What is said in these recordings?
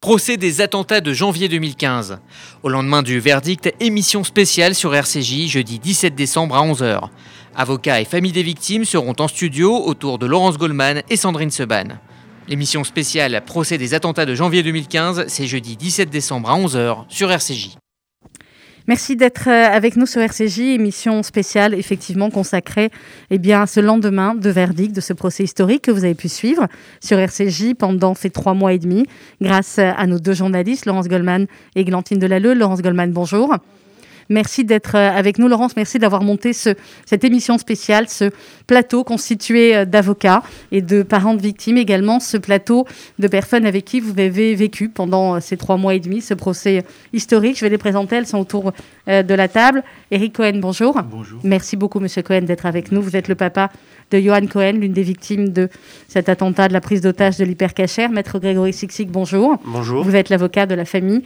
Procès des attentats de janvier 2015. Au lendemain du verdict, émission spéciale sur RCJ jeudi 17 décembre à 11h. Avocats et familles des victimes seront en studio autour de Laurence Goldman et Sandrine Seban. L'émission spéciale Procès des attentats de janvier 2015, c'est jeudi 17 décembre à 11h sur RCJ. Merci d'être euh, avec nous sur RCJ, émission spéciale effectivement consacrée eh bien, à ce lendemain de verdict de ce procès historique que vous avez pu suivre sur RCJ pendant ces trois mois et demi grâce à nos deux journalistes, Laurence Goldman et Glantine Delalleux. Laurence Goldman, bonjour. Merci d'être euh, avec nous, Laurence. Merci d'avoir monté ce, cette émission spéciale, ce plateau constitué euh, d'avocats et de parents de victimes également, ce plateau de personnes avec qui vous avez vécu pendant euh, ces trois mois et demi ce procès historique. Je vais les présenter, elles sont autour de la table. Eric Cohen, bonjour. Bonjour. Merci beaucoup, Monsieur Cohen, d'être avec nous. Vous êtes le papa de Johan Cohen, l'une des victimes de cet attentat de la prise d'otage de l'hypercachère. Maître Grégory Sixic, bonjour. Bonjour. Vous êtes l'avocat de la famille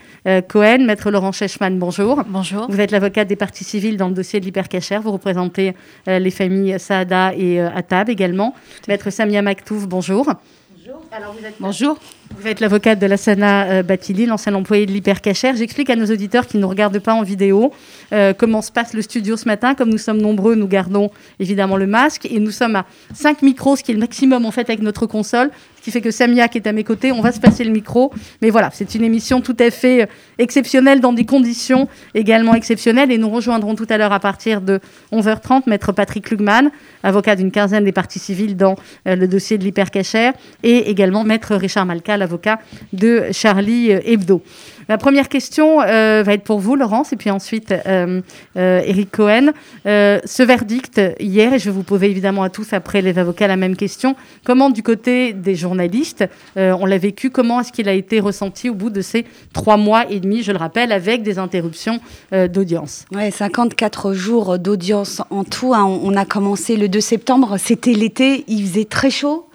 Cohen. Maître Laurent Chechman, bonjour. Bonjour. Vous êtes l'avocate des parties civiles dans le dossier de l'hypercachère. Vous représentez euh, les familles Saada et euh, Atab également. Maître Samia Maktouf, bonjour. Bonjour. Alors vous êtes Bonjour. Vous êtes l'avocate de Lassana euh, Batili, l'ancien employé de l'hypercachère. J'explique à nos auditeurs qui ne nous regardent pas en vidéo euh, comment se passe le studio ce matin. Comme nous sommes nombreux, nous gardons évidemment le masque et nous sommes à 5 micros, ce qui est le maximum en fait avec notre console. Ce qui fait que Samia qui est à mes côtés, on va se passer le micro. Mais voilà, c'est une émission tout à fait euh, exceptionnelle dans des conditions également exceptionnelles. Et nous rejoindrons tout à l'heure à partir de 11h30 Maître Patrick Lugman, avocat d'une quinzaine des parties civiles dans le dossier de l'hypercachère, et également Maître Richard Malka, l'avocat de Charlie Hebdo. La première question euh, va être pour vous, Laurence, et puis ensuite euh, euh, Eric Cohen. ce verdict hier, et je vais vous poser évidemment à tous après les avocats la même question, comment du côté des journalistes on l'a vécu, comment est-ce qu'il a été ressenti au bout de ces trois mois et demi, je le rappelle, avec des interruptions d'audience? Oui, 54 jours d'audience en tout. Hein. On a commencé le 2 septembre, c'était l'été, il faisait très chaud.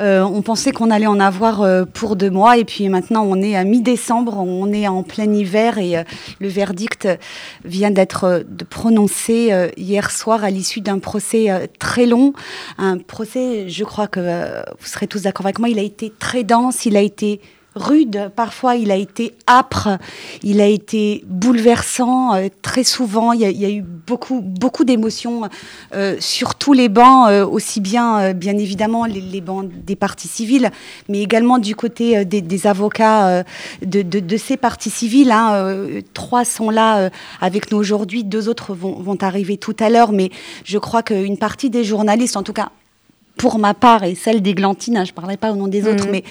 Euh, on pensait qu'on allait en avoir euh, pour deux mois et puis maintenant on est à mi-décembre, on est en plein hiver et euh, le verdict vient d'être prononcé hier soir à l'issue d'un procès très long. Un procès, je crois que vous serez tous d'accord avec moi, il a été très dense, il a été rude, parfois il a été âpre, il a été bouleversant. Euh, très souvent, il y, a, eu beaucoup, beaucoup d'émotions euh, sur tous les bancs, euh, aussi bien, bien évidemment, les, bancs des partis civils, mais également du côté des, avocats de, ces partis civils. Hein, trois sont là avec nous aujourd'hui, deux autres vont, arriver tout à l'heure, mais je crois qu'une partie des journalistes, en tout cas pour ma part et celle des Glantines, hein, je ne parlerai pas au nom des autres, mmh. mais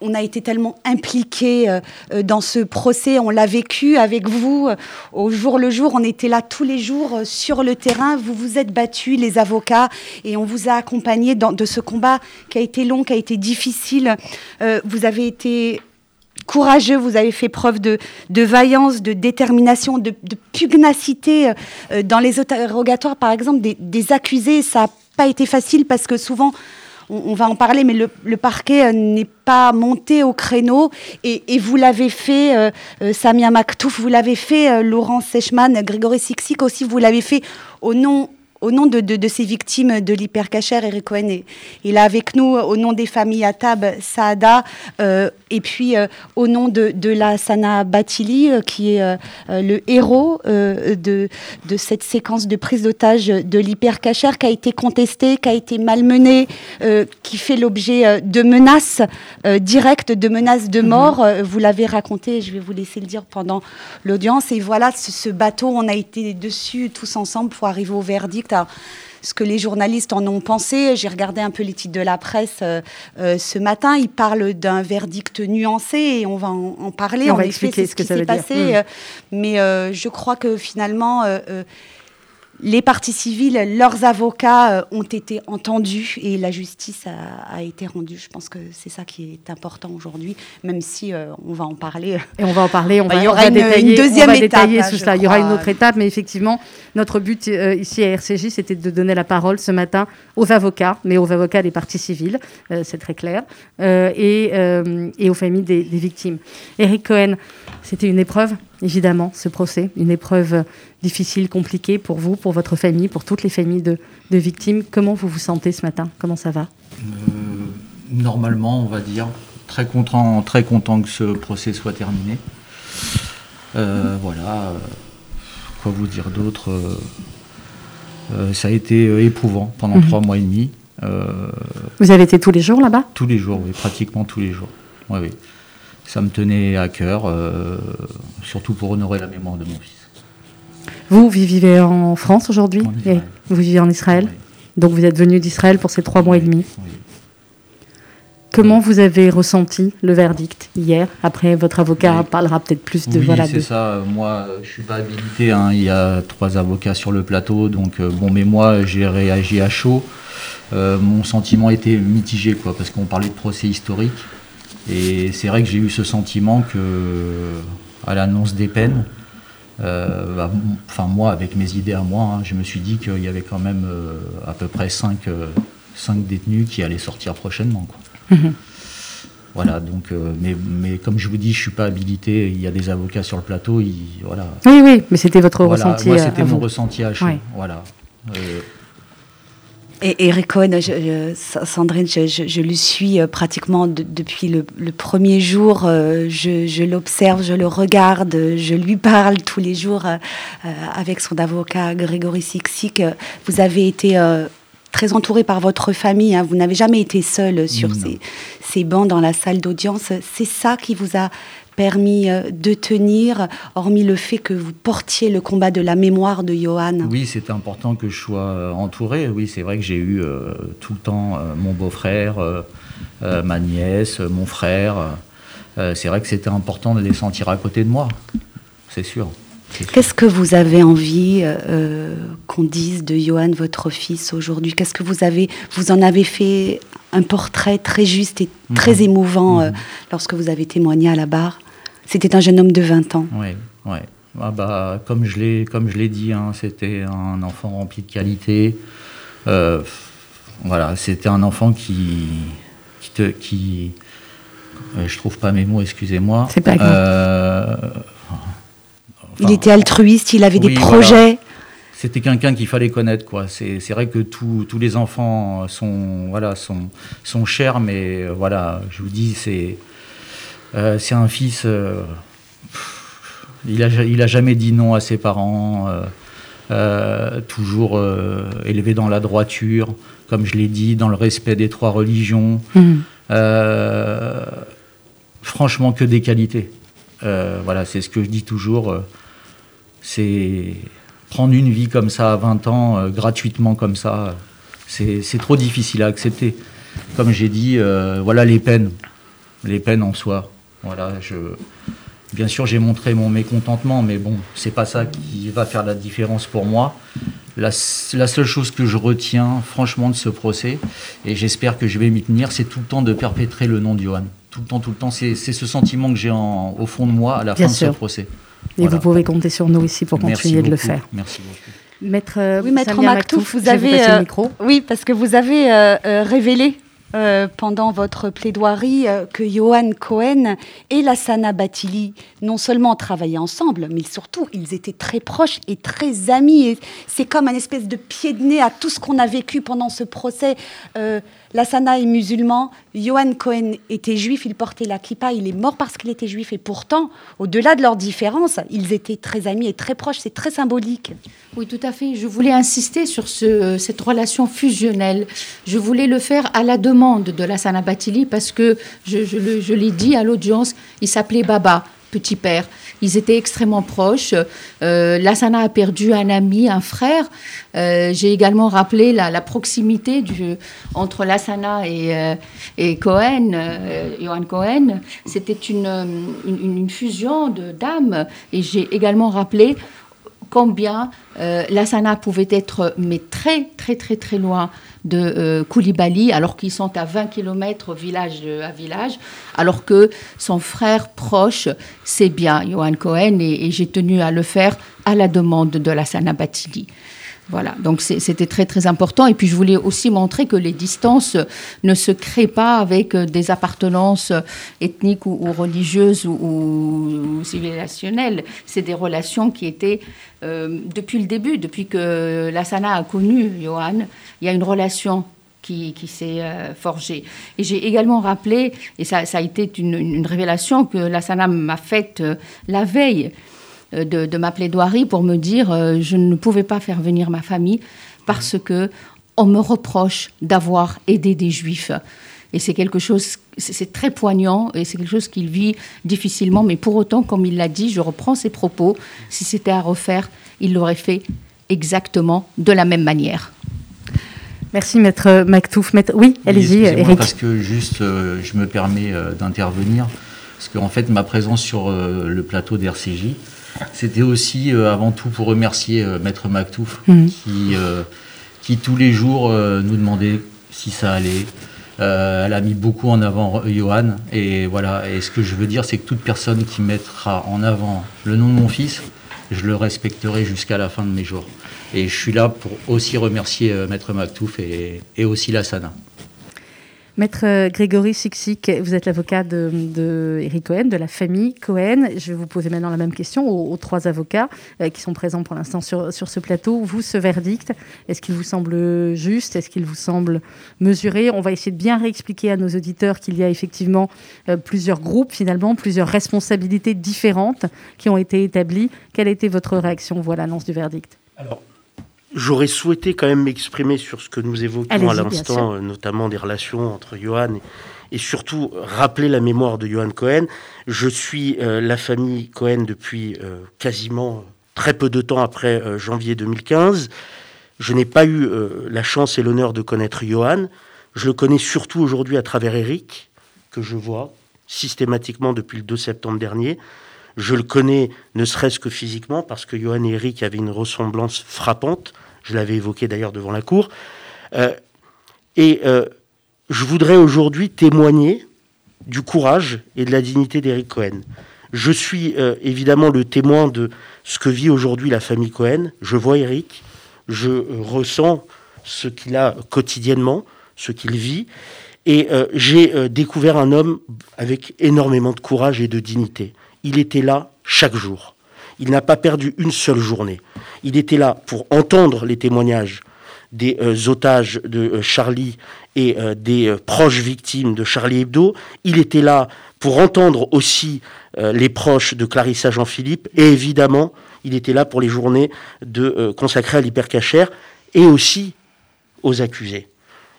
on a été tellement impliqués euh, euh, dans ce procès, on l'a vécu avec vous euh, au jour le jour, on était là tous les jours sur le terrain, vous vous êtes battus, les avocats, et on vous a accompagnés dans, de ce combat qui a été long, qui a été difficile. vous avez été courageux, vous avez fait preuve de, vaillance, de détermination, de, pugnacité dans les interrogatoires, par exemple, des accusés. Ça n'a pas été facile parce que souvent, on, va en parler, mais le, parquet euh, n'est pas monté au créneau. Et, vous l'avez fait, euh, euh, Samia Maktouf, vous l'avez fait, Laurent Sechman, Grégory Sixic aussi, vous l'avez fait au nom au nom de, ces victimes de l'hypercachère, Eric Cohen est, il est avec nous au nom des familles Atab, Saada, euh, et puis euh, au nom de, la Sana Batili, euh, qui est le héros de, cette séquence de prise d'otage de l'hypercachère qui a été contestée, qui a été malmenée, qui fait l'objet de menaces directes, de menaces de mort. Mhm. Vous l'avez raconté, je vais vous laisser le dire pendant l'audience. Et voilà, ce, ce bateau, on a été dessus tous ensemble pour arriver au verdict ce que les journalistes en ont pensé. J'ai regardé un peu les titres de la presse euh, euh, ce matin. Ils parlent d'un verdict nuancé et on va en, parler. On va expliquer ce, que ça s'est passé. Hmm. Euh, mais je crois que finalement les parties civiles, leurs avocats euh, ont été entendus et la justice a, été rendue. Je pense que c'est ça qui est important aujourd'hui, même si euh, on va en parler. Et on va en parler. On bah, va, y aura une, deuxième étape. Il y aura une autre étape, mais effectivement, notre but euh, ici à RCJ, c'était de donner la parole ce matin aux avocats, mais aux avocats des parties civiles, c'est très clair, et, et, aux familles des, des victimes. Eric Cohen, c'était une épreuve, évidemment, ce procès, une épreuve difficile, compliquée pour vous, pour votre famille, pour toutes les familles de, victimes. Comment vous vous sentez ce matin? Comment ça va? Euh, Normalement, on va dire. très content, très content que ce procès soit terminé. Euh, voilà. Quoi vous dire d'autre? Ça a été éprouvant pendant mhm. trois mois et demi. vous avez été tous les jours là-bas? Tous les jours, oui, pratiquement tous les jours. Oui, oui. Ça me tenait à cœur, surtout pour honorer la mémoire de mon fils. Vous, vivez en France aujourd'hui Vous vivez en Israël Donc vous êtes venu d'Israël pour ces trois mois et demi Comment vous avez ressenti le verdict hier Après, votre avocat parlera peut-être plus de... Oui, c'est ça. Moi, je ne suis pas habilité. Hein. Il y a trois avocats sur le plateau. Donc, euh, bon, mais moi, j'ai réagi à chaud. Euh, mon sentiment était mitigé, quoi, parce qu'on parlait de procès historique. Et c'est vrai que j'ai eu ce sentiment que, à l'annonce des peines, euh, bah, enfin moi, avec mes idées à moi, hein, je me suis dit qu'il y avait quand même euh, à peu près 5, euh, détenus qui allaient sortir prochainement. Mhm. Voilà, donc, mais, mais, comme je vous dis, je ne suis pas habilité. Il y a des avocats sur le plateau. voilà. Oui, oui, mais c'était votre ressenti. Moi, c'était mon ressenti à chaud. Voilà. Et Eric Cohen, Sandrine, je, le suis euh, pratiquement depuis le, premier jour. Euh, je, l'observe, je le regarde, je lui parle tous les jours euh, avec son avocat Grégory Sixic. Vous avez été très entouré par votre famille. Hein. Vous n'avez jamais été seul sur ces, ces, bancs dans la salle d'audience. C'est ça qui vous a permis euh, de tenir, hormis le fait que vous portiez le combat de la mémoire de Johan Oui, c'était important que je sois euh, entouré. Oui, c'est vrai que j'ai eu euh, tout le temps mon beau-frère, ma nièce, mon frère. c'est vrai que c'était important de les sentir à côté de moi, c'est sûr. Qu'est-ce que vous avez envie qu'on dise de Johan, votre fils, aujourd'hui? Qu'est-ce que vous avez Vous en avez fait un portrait très juste et très mhm. émouvant mhm. lorsque vous avez témoigné à la barre? C'était un jeune homme de 20 ans. Oui, oui. Ah bah, comme je l'ai comme je l'ai dit, hein, c'était un enfant rempli de qualité. Euh, voilà, c'était un enfant qui qui te qui euh, je trouve pas mes mots, excusez-moi. C'est pas grave. Euh, il était altruiste, il avait des projets. C'était quelqu'un qu'il fallait connaître, quoi. C'est vrai que tous les enfants sont voilà sont sont chers, mais voilà, je vous dis c'est euh, c'est un fils. Euh, il, a, il a jamais dit non à ses parents. Euh, toujours élevé dans la droiture, comme je l'ai dit, dans le respect des trois religions. Mhm. franchement, que des qualités. voilà, c'est ce que je dis toujours. c'est prendre une vie comme ça à 20 ans, gratuitement comme ça, c'est trop difficile à accepter. Comme j'ai dit, voilà les peines, les peines en soi. Voilà, je, bien sûr, j'ai montré mon mécontentement, mais bon, c'est pas ça qui va faire la différence pour moi. La, seule chose que je retiens, franchement, de ce procès, et j'espère que je vais m'y tenir, c'est tout le temps de perpétrer le nom de Johan. Tout le temps, tout le temps. C'est ce sentiment que j'ai au fond de moi à la fin de ce procès. Et vous pouvez compter sur nous ici pour continuer de le faire. Merci beaucoup. Maître, euh, oui, Maître Maktouf, vous avez, euh, oui, parce que vous avez euh, révélé euh, pendant votre plaidoirie euh, que Johan Cohen et Lassana Batili non seulement travaillaient ensemble, mais surtout ils étaient très proches et très amis. c'est comme un espèce de pied de nez à tout ce qu'on a vécu pendant ce procès. Euh, Lassana est musulman, Johan Cohen était juif, il portait la kippa, il est mort parce qu'il était juif. Et pourtant, au-delà de leurs différences, ils étaient très amis et très proches. C'est très symbolique. Oui, tout à fait. Je voulais insister sur ce, cette relation fusionnelle. Je voulais le faire à la demande de Lassana Batili parce que, je l'ai dit à l'audience, il s'appelait Baba petit père. Ils étaient extrêmement proches. Euh, Lassana a perdu un ami, un frère. Euh, j'ai également rappelé la, proximité entre Lassana et, euh, Cohen, Johan Cohen. C'était une, une, fusion d'âmes. Et j'ai également rappelé combien euh, Lassana pouvait être, mais très, très, très, très loin de euh, Koulibaly, alors qu'ils sont à 20 km village à village, alors que son frère proche, c'est bien Johan Cohen, et, et j'ai tenu à le faire à la demande de Lassana Batili. Voilà, donc c'était très très important. Et puis je voulais aussi montrer que les distances ne se créent pas avec euh, des appartenances ethniques ou, religieuses ou, civilisationnelles. C'est des relations qui étaient euh, depuis le début, depuis que l'Asana a connu Johan, il y a une relation qui, s'est forgé. Et j'ai également rappelé, et ça, a été une, révélation que la SANA m'a faite la veille de, de, ma plaidoirie pour me dire je ne pouvais pas faire venir ma famille parce que on me reproche d'avoir aidé des juifs. Et c'est quelque chose, c'est très poignant et c'est quelque chose qu'il vit difficilement. Mais pour autant, comme il l'a dit, je reprends ses propos. Si c'était à refaire, il l'aurait fait exactement de la même manière. Merci, maître Mactouf. Maître... Oui, allez-y, Eric. Parce que juste, euh, je me permets euh, d'intervenir. Parce qu'en fait, ma présence sur euh, le plateau d'RCJ, c'était aussi avant tout pour remercier maître Mactouf, mmh. qui, qui tous les jours nous demandait si ça allait, euh, elle a mis beaucoup en avant Johan. Et voilà. Et ce que je veux dire, c'est que toute personne qui mettra en avant le nom de mon fils, je le respecterai jusqu'à la fin de mes jours. Et je suis là pour aussi remercier euh, Maître Maktouf et, et aussi la SANA. Maître euh, Grégory Sixic, vous êtes l'avocat de, Cohen, de la famille Cohen. Je vais vous poser maintenant la même question aux, trois avocats euh, qui sont présents pour l'instant sur, ce plateau. Vous, ce verdict, est-ce qu'il vous semble juste? Est-ce qu'il vous semble mesuré? On va essayer de bien réexpliquer à nos auditeurs qu'il y a effectivement euh, plusieurs groupes, finalement, plusieurs responsabilités différentes qui ont été établies. Quelle a été votre réaction, à l'annonce du verdict J'aurais souhaité quand même m'exprimer sur ce que nous évoquions à l'instant, euh, notamment des relations entre Johan et, surtout rappeler la mémoire de Johan Cohen. Je suis euh, la famille Cohen depuis euh, quasiment très peu de temps après janvier 2015. Je n'ai pas eu la chance et l'honneur de connaître Johan. Je le connais surtout aujourd'hui à travers Eric, que je vois systématiquement depuis le 2 septembre dernier. Je le connais ne serait-ce que physiquement parce que Johan et Eric avaient une ressemblance frappante. Je l'avais évoqué d'ailleurs devant la Cour. Euh, et euh, je voudrais aujourd'hui témoigner du courage et de la dignité d'Eric Cohen. Je suis euh, évidemment le témoin de ce que vit aujourd'hui la famille Cohen. Je vois Eric, je ressens ce qu'il a quotidiennement, ce qu'il vit. Et j'ai découvert un homme avec énormément de courage et de dignité. Il était là chaque jour. Il n'a pas perdu une seule journée. Il était là pour entendre les témoignages des euh, otages de euh, Charlie et euh, des proches victimes de Charlie Hebdo. Il était là pour entendre aussi les proches de Clarissa Jean-Philippe. Et évidemment, il était là pour les journées consacrées à l'hypercachère et aussi aux accusés.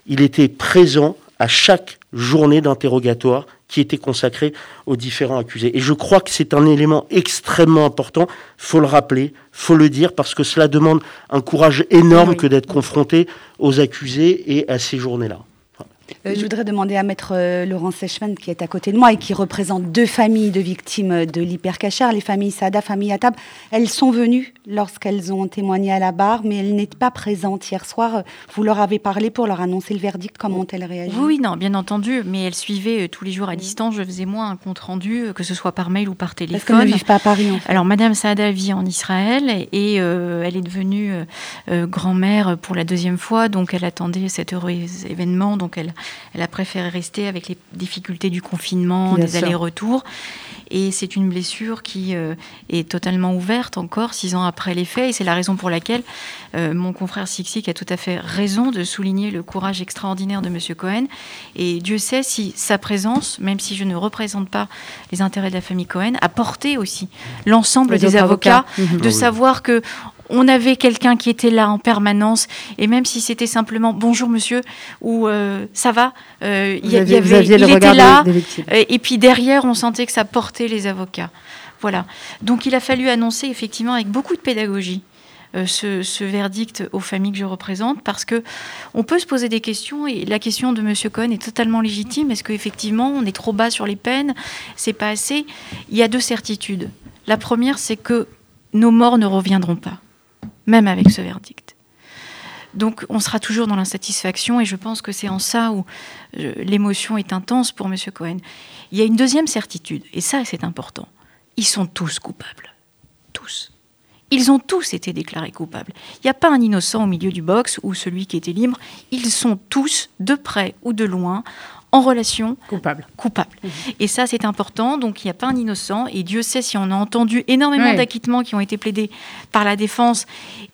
Il était présent à chaque journée d'interrogatoire qui était consacrée aux différents accusés. Et je crois que c'est un élément extrêmement important, faut le rappeler, faut le dire, parce que cela demande un courage énorme que d'être confronté aux accusés et à ces journées-là. Euh, je voudrais demander à maître euh, Laurent Sechman, qui est à côté de moi et qui représente deux familles de victimes de l'hypercachère, les familles Sada, famille Atab. Elles sont venues lorsqu'elles ont témoigné à la barre, mais elles n'étaient pas présentes hier soir. Vous leur avez parlé pour leur annoncer le verdict. Comment ont-elles réagi? Oui, non, bien entendu, mais elles suivaient euh, tous les jours à distance. Je faisais moi un compte rendu, que ce soit par mail ou par téléphone. Parce qu'elles ne vivent pas à Paris. Alors, Madame Sada vit en Israël et elle est devenue grand-mère pour la deuxième fois, donc elle attendait cet heureux événement, donc elle, elle a préféré rester avec les difficultés du confinement, des allers-retours. Et c'est une blessure qui euh, est totalement ouverte encore six ans après les faits. Et c'est la raison pour laquelle euh, mon confrère Sixik a tout à fait raison de souligner le courage extraordinaire de M. Cohen. Et Dieu sait si sa présence, même si je ne représente pas les intérêts de la famille Cohen, a porté aussi l'ensemble des avocats, avocats de savoir que on avait quelqu'un qui était là en permanence, et même si c'était simplement bonjour monsieur ou euh, ça va, euh, il y, avait, il était là, et puis derrière on sentait que ça portait les avocats. Voilà. Donc il a fallu annoncer effectivement avec beaucoup de pédagogie. Euh, ce, verdict aux familles que je représente parce que on peut se poser des questions et la question de Monsieur Cohen est totalement légitime. Est-ce qu'effectivement on est trop bas sur les peines? C'est pas assez. Il y a deux certitudes. La première, c'est que nos morts ne reviendront pas même avec ce verdict. Donc on sera toujours dans l'insatisfaction et je pense que c'est en ça où euh, l'émotion est intense pour M. Cohen. Il y a une deuxième certitude, et ça c'est important. Ils sont tous coupables. Tous. Ils ont tous été déclarés coupables. Il n'y a pas un innocent au milieu du box ou celui qui était libre. Ils sont tous, de près ou de loin, en relation coupable. coupable. Mhm. Et ça, c'est important. Donc, il n'y a pas un innocent. Et Dieu sait si on a entendu énormément d'acquittements qui ont été plaidés par la défense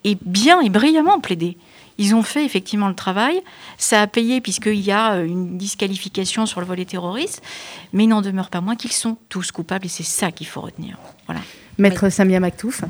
et bien et brillamment plaidés. Ils ont fait effectivement le travail. Ça a payé puisqu'il y a euh, une disqualification sur le volet terroriste, mais il n'en demeure pas moins qu'ils sont tous coupables et c'est ça qu'il faut retenir. Voilà. Maître Samia Maktouf.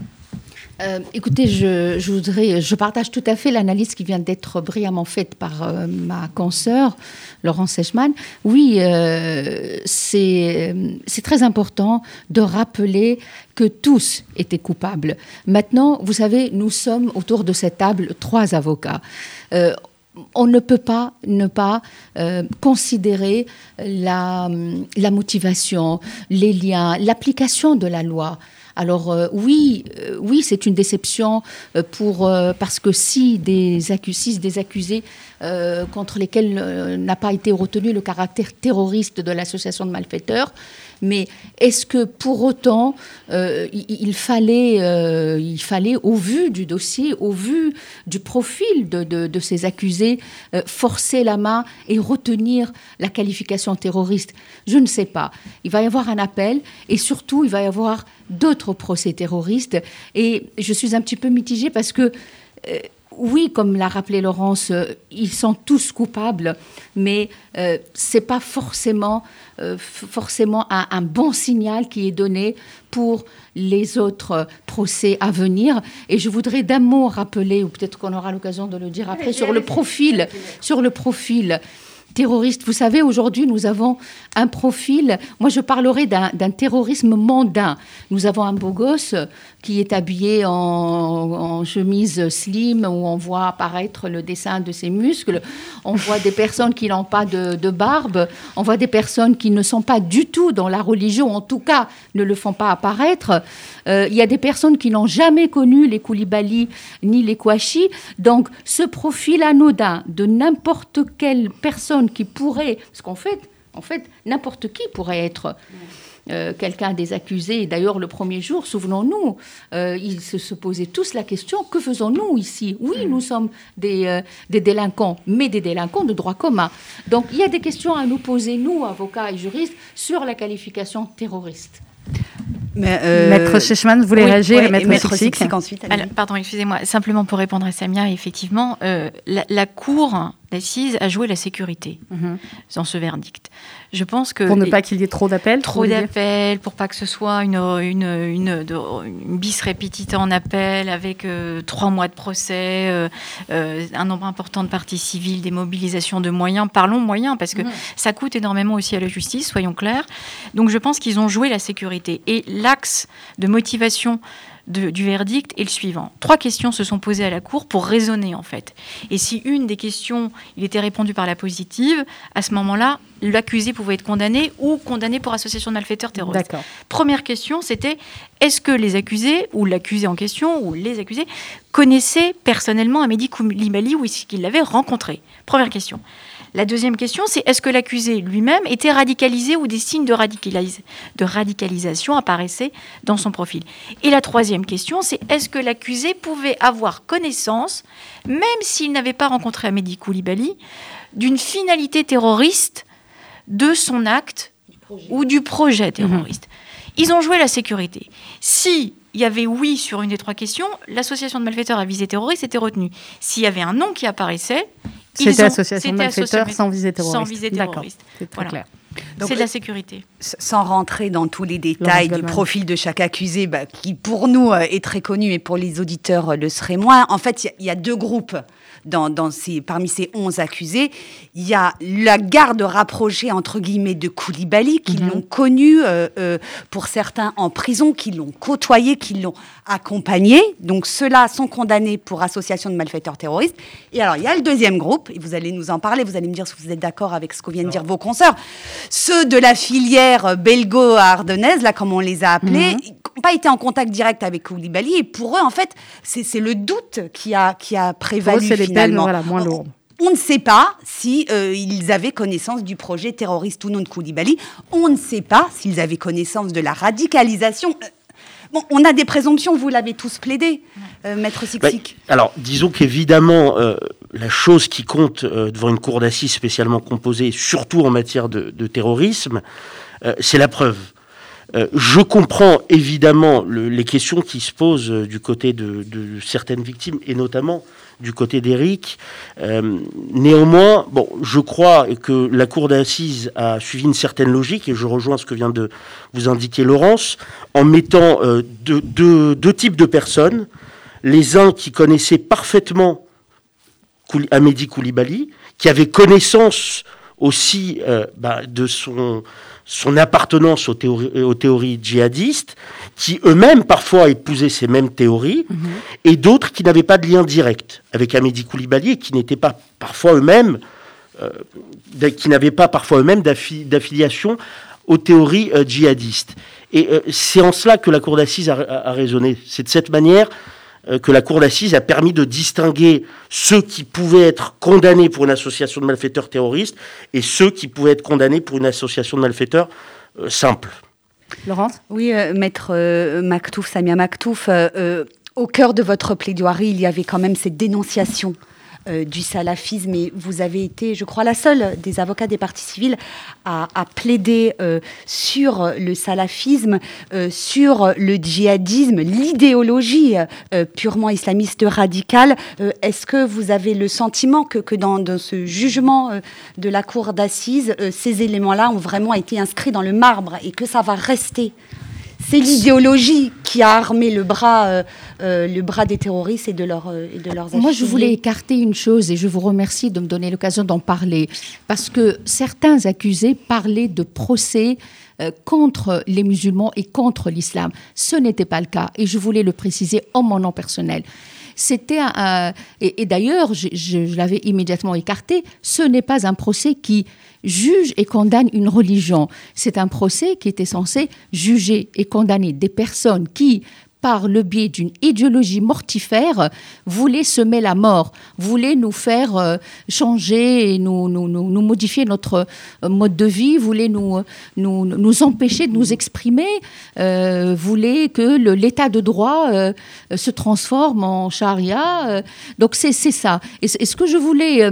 Euh, écoutez, je, voudrais, je partage tout à fait l'analyse qui vient d'être brillamment faite par euh, ma consoeur, Laurence Sechman. Oui, euh, c'est très important de rappeler que tous étaient coupables. Maintenant, vous savez, nous sommes autour de cette table trois avocats on ne peut pas ne pas considérer la, motivation, les liens, l'application de la loi. Alors euh, oui, euh, oui, c'est une déception euh, pour parce que si des, accusés, des accusés contre lesquels n'a pas été retenu le caractère terroriste de l'association de malfaiteurs, mais est-ce que pour autant, euh, il, fallait, euh, il fallait, au vu du dossier, au vu du profil de, ces accusés, euh, forcer la main et retenir la qualification terroriste? Je ne sais pas. Il va y avoir un appel et surtout, il va y avoir d'autres procès terroristes. Et je suis un petit peu mitigée parce que oui, comme l'a rappelé Laurence, euh, ils sont tous coupables, mais euh, ce n'est pas forcément, euh, forcément un, bon signal qui est donné pour les autres procès à venir. Et je voudrais d'un mot rappeler, ou peut-être qu'on aura l'occasion de le dire après, sur le profil, sur le profil terroriste. Vous savez, aujourd'hui, nous avons un profil, moi je parlerai d'un terrorisme mondain. Nous avons un beau gosse qui est habillé en, chemise slim, où on voit apparaître le dessin de ses muscles. On voit des personnes qui n'ont pas de, barbe. On voit des personnes qui ne sont pas du tout dans la religion, en tout cas ne le font pas apparaître. Euh, il y a des personnes qui n'ont jamais connu les Koulibaly ni les Kouachi. Donc ce profil anodin de n'importe quelle personne qui pourrait, parce qu'en fait, en fait, n'importe qui pourrait être euh, quelqu'un des accusés. D'ailleurs, le premier jour, souvenons-nous, euh, ils se, posaient tous la question que faisons-nous ici? Oui, nous sommes des, euh, des, délinquants, mais des délinquants de droit commun. Donc, il y a des questions à nous poser, nous, avocats et juristes, sur la qualification terroriste. Maître Chechman, vous voulez réagir et Maître, Maître ensuite. pardon, excusez-moi. Simplement pour répondre à Samia, effectivement, la, la, Cour d'assises a joué la sécurité mhm. dans ce verdict. Je pense que pour ne pas qu'il y ait trop d'appels. Trop d'appels, pour pas que ce soit une, une, une, une bis répétite en appel avec euh, trois mois de procès, euh, euh, un nombre important de parties civiles, des mobilisations de moyens. Parlons moyens parce que mhm. ça coûte énormément aussi à la justice, soyons clairs. Donc je pense qu'ils ont joué la sécurité et l'axe de motivation du verdict est le suivant. Trois questions se sont posées à la Cour pour raisonner en fait. Et si une des questions, il était répondu par la positive, à ce moment-là, l'accusé pouvait être condamné ou condamné pour association de malfaiteurs terroristes. Première question, c'était est-ce que les accusés, ou l'accusé en question, ou les accusés, connaissaient personnellement Amédi Koulibaly ou est-ce qu'ils l'avaient rencontré Première question. La deuxième question, c'est est-ce que l'accusé lui-même était radicalisé ou des signes de, radicalisation apparaissaient dans son profil? Et la troisième question, c'est est-ce que l'accusé pouvait avoir connaissance, même s'il n'avait pas rencontré Amédi Koulibaly, d'une finalité terroriste de son acte ou du projet terroriste? Ils ont joué la sécurité. Si il y avait oui sur une des trois questions, l'association de malfaiteurs à visée terroriste était retenue. S'il y avait un nom qui apparaissait, c'était association de malfaiteurs sans visée terroriste. Sans visée terroriste. C'est très clair. C'est de la sécurité. Sans rentrer dans tous les détails du profil de chaque accusé, bah, qui pour nous euh, est très connu, mais pour les auditeurs euh, le serait moins. En fait, il y, a deux groupes dans, ces, parmi ces 11 accusés, il y a la garde rapprochée, entre guillemets, de Koulibaly, qui mhm. l'ont connu, euh, euh, pour certains, en prison, qui l'ont côtoyé, qui l'ont accompagné. Donc ceux-là sont condamnés pour association de malfaiteurs terroristes. Et alors, il y a le deuxième groupe, et vous allez nous en parler, vous allez me dire si vous êtes d'accord avec ce que viennent dire vos consoeurs. Ceux de la filière belgo-ardennaise, là, comme on les a appelés, mhm n'ont pas été en contact direct avec Koulibaly. Et pour eux, en fait, c'est le doute qui a, qui a prévalu finalement. Moins. On ne sait pas si euh, ils avaient connaissance du projet terroriste ou non de Koulibaly. On ne sait pas s'ils avaient connaissance de la radicalisation. Euh, bon, on a des présomptions, vous l'avez tous plaidé, euh, Maître Sixic. Bah, alors, disons qu'évidemment, la chose qui compte devant une cour d'assises spécialement composée, surtout en matière de terrorisme, c'est la preuve. Je comprends évidemment les questions qui se posent du côté de, certaines victimes, et notamment du côté d'Éric. néanmoins, bon, je crois que la Cour d'assises a suivi une certaine logique, et je rejoins ce que vient de vous indiquer Laurence, en mettant deux types de personnes. Les uns qui connaissaient parfaitement Amédi Koulibaly, qui avait connaissance aussi euh, bah, de son, son appartenance aux théories, aux théories djihadistes, qui eux-mêmes parfois épousaient ces mêmes théories, mhm. et d'autres qui n'avaient pas de lien direct avec Amédi Koulibaly et qui n'étaient pas parfois eux-mêmes, euh, qui n'avaient pas parfois eux-mêmes d'affiliation aux théories euh, djihadistes. Et c'est en cela que la Cour d'assises a, a raisonné. C'est de cette manière euh, que la Cour d'assises a permis de distinguer ceux qui pouvaient être condamnés pour une association de malfaiteurs terroristes et ceux qui pouvaient être condamnés pour une association de malfaiteurs euh, simple. Laurence? Oui, euh, maître Maktouf, Samia Maktouf, au cœur de votre plaidoirie, il y avait quand même cette dénonciation euh, du salafisme et vous avez été, je crois, la seule des avocats des partis civils à, plaider euh, sur le salafisme, euh, sur le djihadisme, l'idéologie purement islamiste radicale. Est-ce que vous avez le sentiment que, dans, dans, ce jugement de la cour d'assises, ces éléments-là ont vraiment été inscrits dans le marbre et que ça va rester c'est l'idéologie qui a armé le bras, euh, euh, le bras des terroristes et de, leur, euh, et de leurs Moi, je voulais écarter une chose et je vous remercie de me donner l'occasion d'en parler. Parce que certains accusés parlaient de procès contre les musulmans et contre l'islam. Ce n'était pas le cas et je voulais le préciser en mon nom personnel. C'était un, et, d'ailleurs, je, je l'avais immédiatement écarté. Ce n'est pas un procès qui juge et condamne une religion. C'est un procès qui était censé juger et condamner des personnes qui, par le biais d'une idéologie mortifère, voulait semer la mort, voulait nous faire euh, changer et nous, nous, nous, modifier notre euh, mode de vie, voulait nous, nous, nous empêcher de nous exprimer, euh, voulait que l'état de droit se transforme en charia. donc c'est ça. Et, ce que je voulais,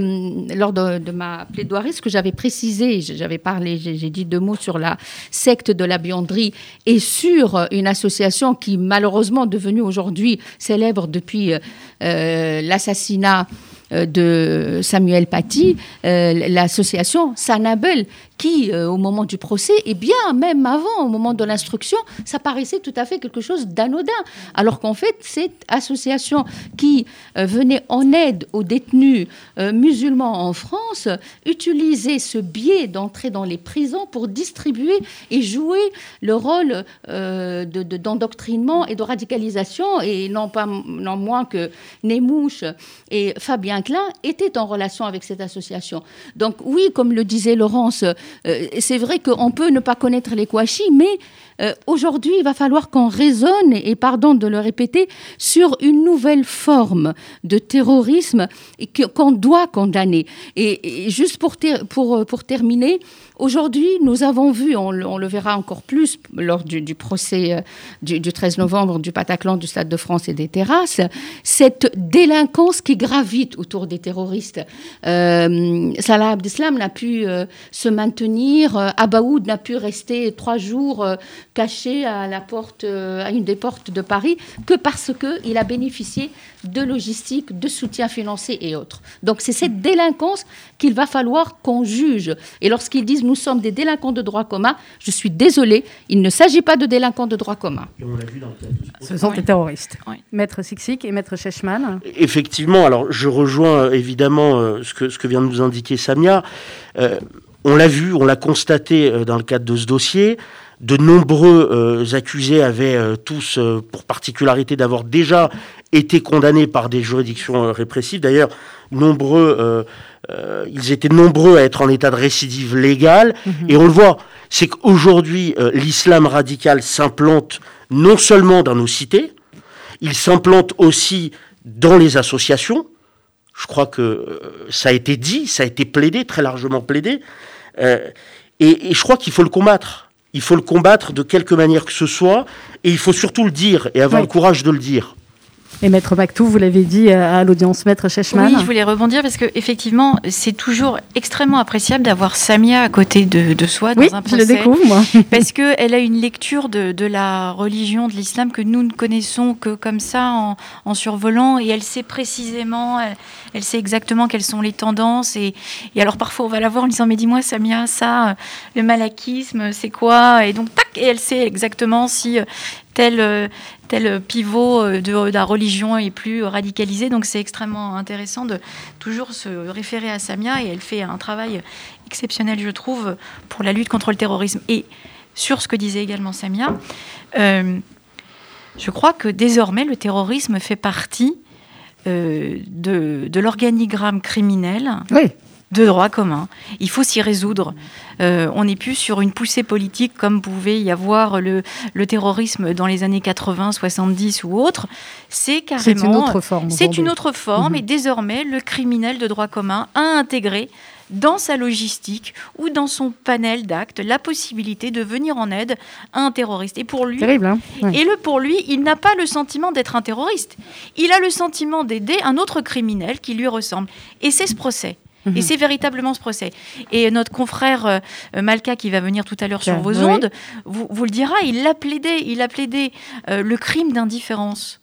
lors de, de, ma plaidoirie, ce que j'avais précisé, j'avais parlé, j'ai dit deux mots sur la secte de la bianderie et sur une association qui malheureusement devenu aujourd'hui célèbre depuis euh, euh, l'assassinat de Samuel Paty, l'association Sanabel, qui, euh, au moment du procès, et bien même avant, au moment de l'instruction, ça paraissait tout à fait quelque chose d'anodin. Alors qu'en fait, cette association qui euh, venait en aide aux détenus euh, musulmans en France utilisait ce biais d'entrer dans les prisons pour distribuer et jouer le rôle d'endoctrinement et de radicalisation. Et non, pas, non moins que Némouche et Fabien Étaient en relation avec cette association. Donc oui, comme le disait Laurence, euh, c'est vrai qu'on peut ne pas connaître les Kouachi, mais euh, aujourd'hui, il va falloir qu'on raisonne, et pardon de le répéter, sur une nouvelle forme de terrorisme qu'on doit condamner. Et, juste pour, pour, pour terminer, Aujourd'hui, nous avons vu, on, le verra encore plus lors du, procès euh, du, 13 novembre du Pataclan, du Stade de France et des terrasses, cette délinquance qui gravite autour des terroristes. Euh, Salah Abdeslam n'a pu se maintenir, Abaoud n'a pu rester trois jours caché à la porte, à une des portes de Paris, que parce qu'il a bénéficié de logistique, de soutien financier et autres. Donc c'est cette délinquance qu'il va falloir qu'on juge. Et lorsqu'ils disent nous sommes des délinquants de droit commun, je suis désolée, il ne s'agit pas de délinquants de droit commun. Ce sont des terroristes. Maître Siksik et Maître Chechman. Effectivement, alors je rejoins euh, évidemment euh, ce, que, ce que vient de nous indiquer Samia. Euh, on l'a vu, on l'a constaté dans le cadre de ce dossier de nombreux accusés avaient tous pour particularité d'avoir déjà été condamnés par des juridictions répressives. D'ailleurs, nombreux euh, ils étaient nombreux à être en état de récidive légale. Mhm. Et on le voit, c'est qu'aujourd'hui, euh, l'islam radical s'implante non seulement dans nos cités, il s'implante aussi dans les associations. Je crois que euh, ça a été dit, ça a été plaidé, très largement plaidé. Et, je crois qu'il faut le combattre. Il faut le combattre de quelque manière que ce soit, et il faut surtout le dire et avoir le courage de le dire. Et Maître Mactou, vous l'avez dit à l'audience Maître Chechman. Oui, je voulais rebondir parce que effectivement, c'est toujours extrêmement appréciable d'avoir Samia à côté de, soi dans un procès. je le découvre, moi. parce qu'elle a une lecture de, la religion, de l'islam que nous ne connaissons que comme ça en, survolant et elle sait précisément, elle, sait exactement quelles sont les tendances et, et, alors parfois on va la voir en disant mais dis-moi Samia, ça, le malakisme, c'est quoi? Et donc tac, et elle sait exactement si tel, tel pivot euh, de, la religion est plus radicalisé. Donc c'est extrêmement intéressant de toujours se référer à Samia et elle fait un travail exceptionnel, je trouve, pour la lutte contre le terrorisme. Et sur ce que disait également Samia, euh, je crois que désormais le terrorisme fait partie euh, de, l'organigramme criminel. De droit commun. Il faut s'y résoudre. Euh, on n'est plus sur une poussée politique comme pouvait y avoir le, terrorisme dans les années 80, 70 ou autres. C'est carrément. C'est une autre forme. C'est une autre forme. Et désormais, le criminel de droit commun a intégré dans sa logistique ou dans son panel d'actes la possibilité de venir en aide à un terroriste. Et pour lui, Terrible, hein et le pour lui, il n'a pas le sentiment d'être un terroriste. Il a le sentiment d'aider un autre criminel qui lui ressemble. Et c'est ce procès. Et c'est véritablement ce procès. Et notre confrère euh, Malka, qui va venir tout à l'heure sur vos ondes, vous, le dira, il a plaidé, il a plaidé euh, le crime d'indifférence.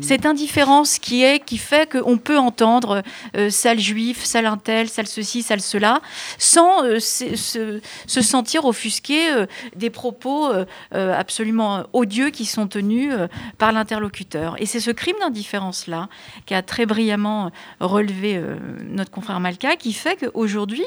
Cette indifférence qui est, qui fait qu'on peut entendre euh, sale juif, sale intel, sale ceci, sale cela, sans euh, se, sentir offusqué euh, des propos absolument odieux qui sont tenus par l'interlocuteur. Et c'est ce crime d'indifférence-là qu'a très brillamment relevé notre confrère Malka, qui fait qu'aujourd'hui,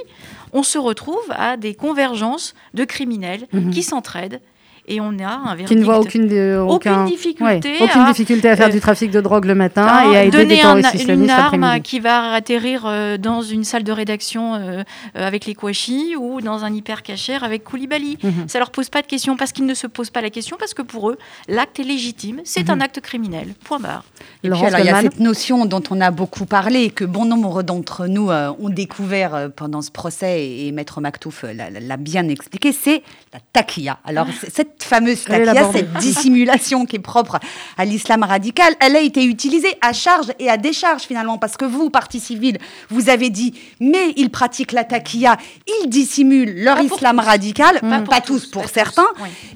on se retrouve à des convergences de criminels mhm. qui s'entraident et on a un verdict. Qui ne voit aucune, aucune difficulté, aucune à, difficulté à faire euh, du trafic de drogue le matin et à aider donner des terroristes un, une arme qui va atterrir euh, dans une salle de rédaction euh, avec les Kouachi ou dans un hyper cachère avec Koulibaly. Ça mhm. Ça leur pose pas de questions parce qu'ils ne se posent pas la question parce que pour eux, l'acte est légitime, c'est mhm. un acte criminel. Point barre. Et puis alors, il y a cette notion dont on a beaucoup parlé que bon nombre d'entre nous ont découvert pendant ce procès et, Maître Maktouf l'a bien expliqué, c'est la takia. Alors cette fameuse takia, cette dissimulation qui est propre à l'islam radical, elle a été utilisée à charge et à décharge finalement, parce que vous, partie civile, vous avez dit, mais ils pratiquent la takia, ils dissimulent leur islam radical, pas, tous, pour certains,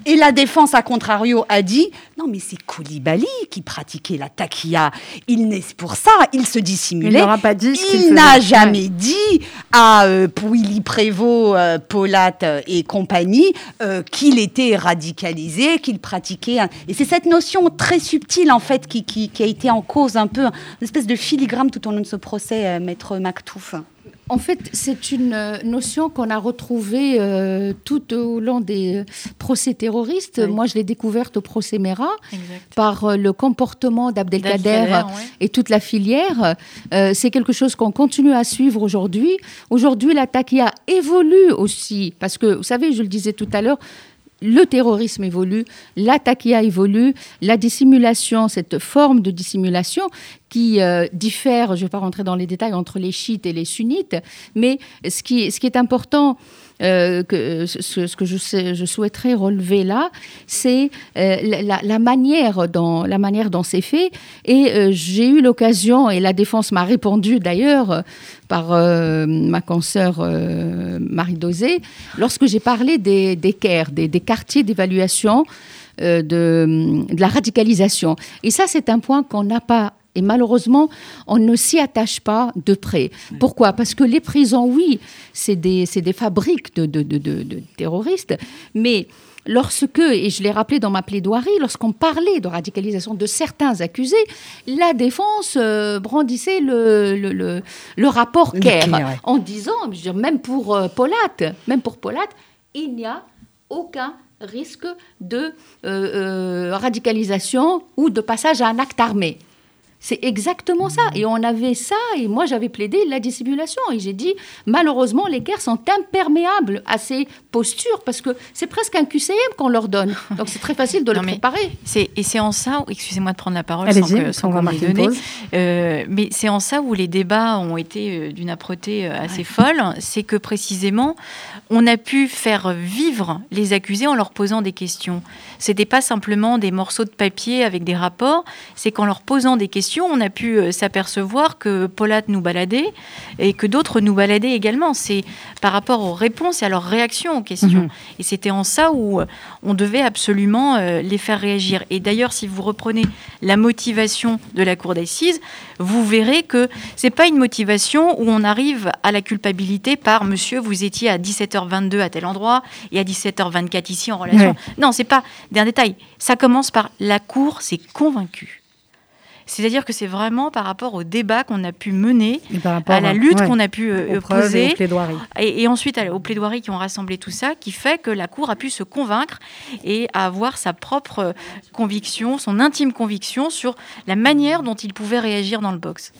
et la défense, à contrario, a dit, non mais c'est Koulibaly qui pratiquait la takia, il n'est pour ça, il se dissimulait. Il pas dit Il n'a jamais dit à euh, Pouilly Prévost, euh, Polat et compagnie euh, qu'il était radical radicalisé, qu'il pratiquait. Et c'est cette notion très subtile, en fait, qui, qui, a été en cause un peu, une espèce de filigrane tout au long de ce procès, euh, Maître Mactouf. En fait, c'est une euh, notion qu'on a retrouvée euh, tout au long des procès terroristes. Moi, je l'ai découverte au procès Mera par le comportement d'Abdelkader et toute la filière. c'est quelque chose qu'on continue à suivre aujourd'hui. Aujourd'hui, la taquia évolue aussi parce que, vous savez, je le disais tout à l'heure, le terrorisme évolue, la évolue, la dissimulation, cette forme de dissimulation qui euh, diffère, je ne vais pas rentrer dans les détails, entre les chiites et les sunnites, mais ce qui est important euh, que, ce, que je, souhaiterais relever là, c'est euh, la, manière dont, dont c'est fait. Et euh, j'ai eu l'occasion, et la défense m'a répondu d'ailleurs par ma consoeur Marie Dosé, lorsque j'ai parlé des, des des, quartiers d'évaluation de la radicalisation. Et ça, c'est un point qu'on n'a pas et malheureusement, on ne s'y attache pas de près. Pourquoi? Parce que les prisons, oui, c'est des, des, fabriques de, de, de, terroristes, mais lorsque, et je l'ai rappelé dans ma plaidoirie, lorsqu'on parlait de radicalisation de certains accusés, la défense euh, brandissait le, le, le, rapport Kerr en disant, je veux dire, même pour euh, Polat, même pour Polat, il n'y a aucun risque de euh, radicalisation ou de passage à un acte armé. C'est exactement ça. Et on avait ça, et moi j'avais plaidé la dissimulation. Et j'ai dit, malheureusement, les guerres sont imperméables à ces postures, parce que c'est presque un QCM qu'on leur donne. Donc c'est très facile de le préparer. et c'est en ça, excusez-moi de prendre la parole sans, que, sans qu'on me euh, mais c'est en ça où les débats ont été euh, d'une âpreté euh, assez folle, c'est que précisément, on a pu faire vivre les accusés en leur posant des questions. C'était pas simplement des morceaux de papier avec des rapports, c'est qu'en leur posant des questions, on a pu euh, s'apercevoir que Paulat nous baladait et que d'autres nous baladaient également. C'est par rapport aux réponses et à leurs réactions aux questions. Mhm. Et c'était en ça où euh, on devait absolument les faire réagir. Et d'ailleurs, si vous reprenez la motivation de la cour d'assises, vous verrez que c'est pas une motivation où on arrive à la culpabilité par monsieur, vous étiez à 17h22 à tel endroit et à 17h24 ici en relation. Non, c'est pas d'un détail. Ça commence par la cour s'est convaincue. C'est-à-dire que c'est vraiment par rapport au débat qu'on a pu mener, à la lutte qu'on a pu euh, poser, et, et, ensuite aux plaidoiries qui ont rassemblé tout ça, qui fait que la Cour a pu se convaincre et avoir sa propre conviction, son intime conviction sur la manière dont il pouvait réagir dans le box.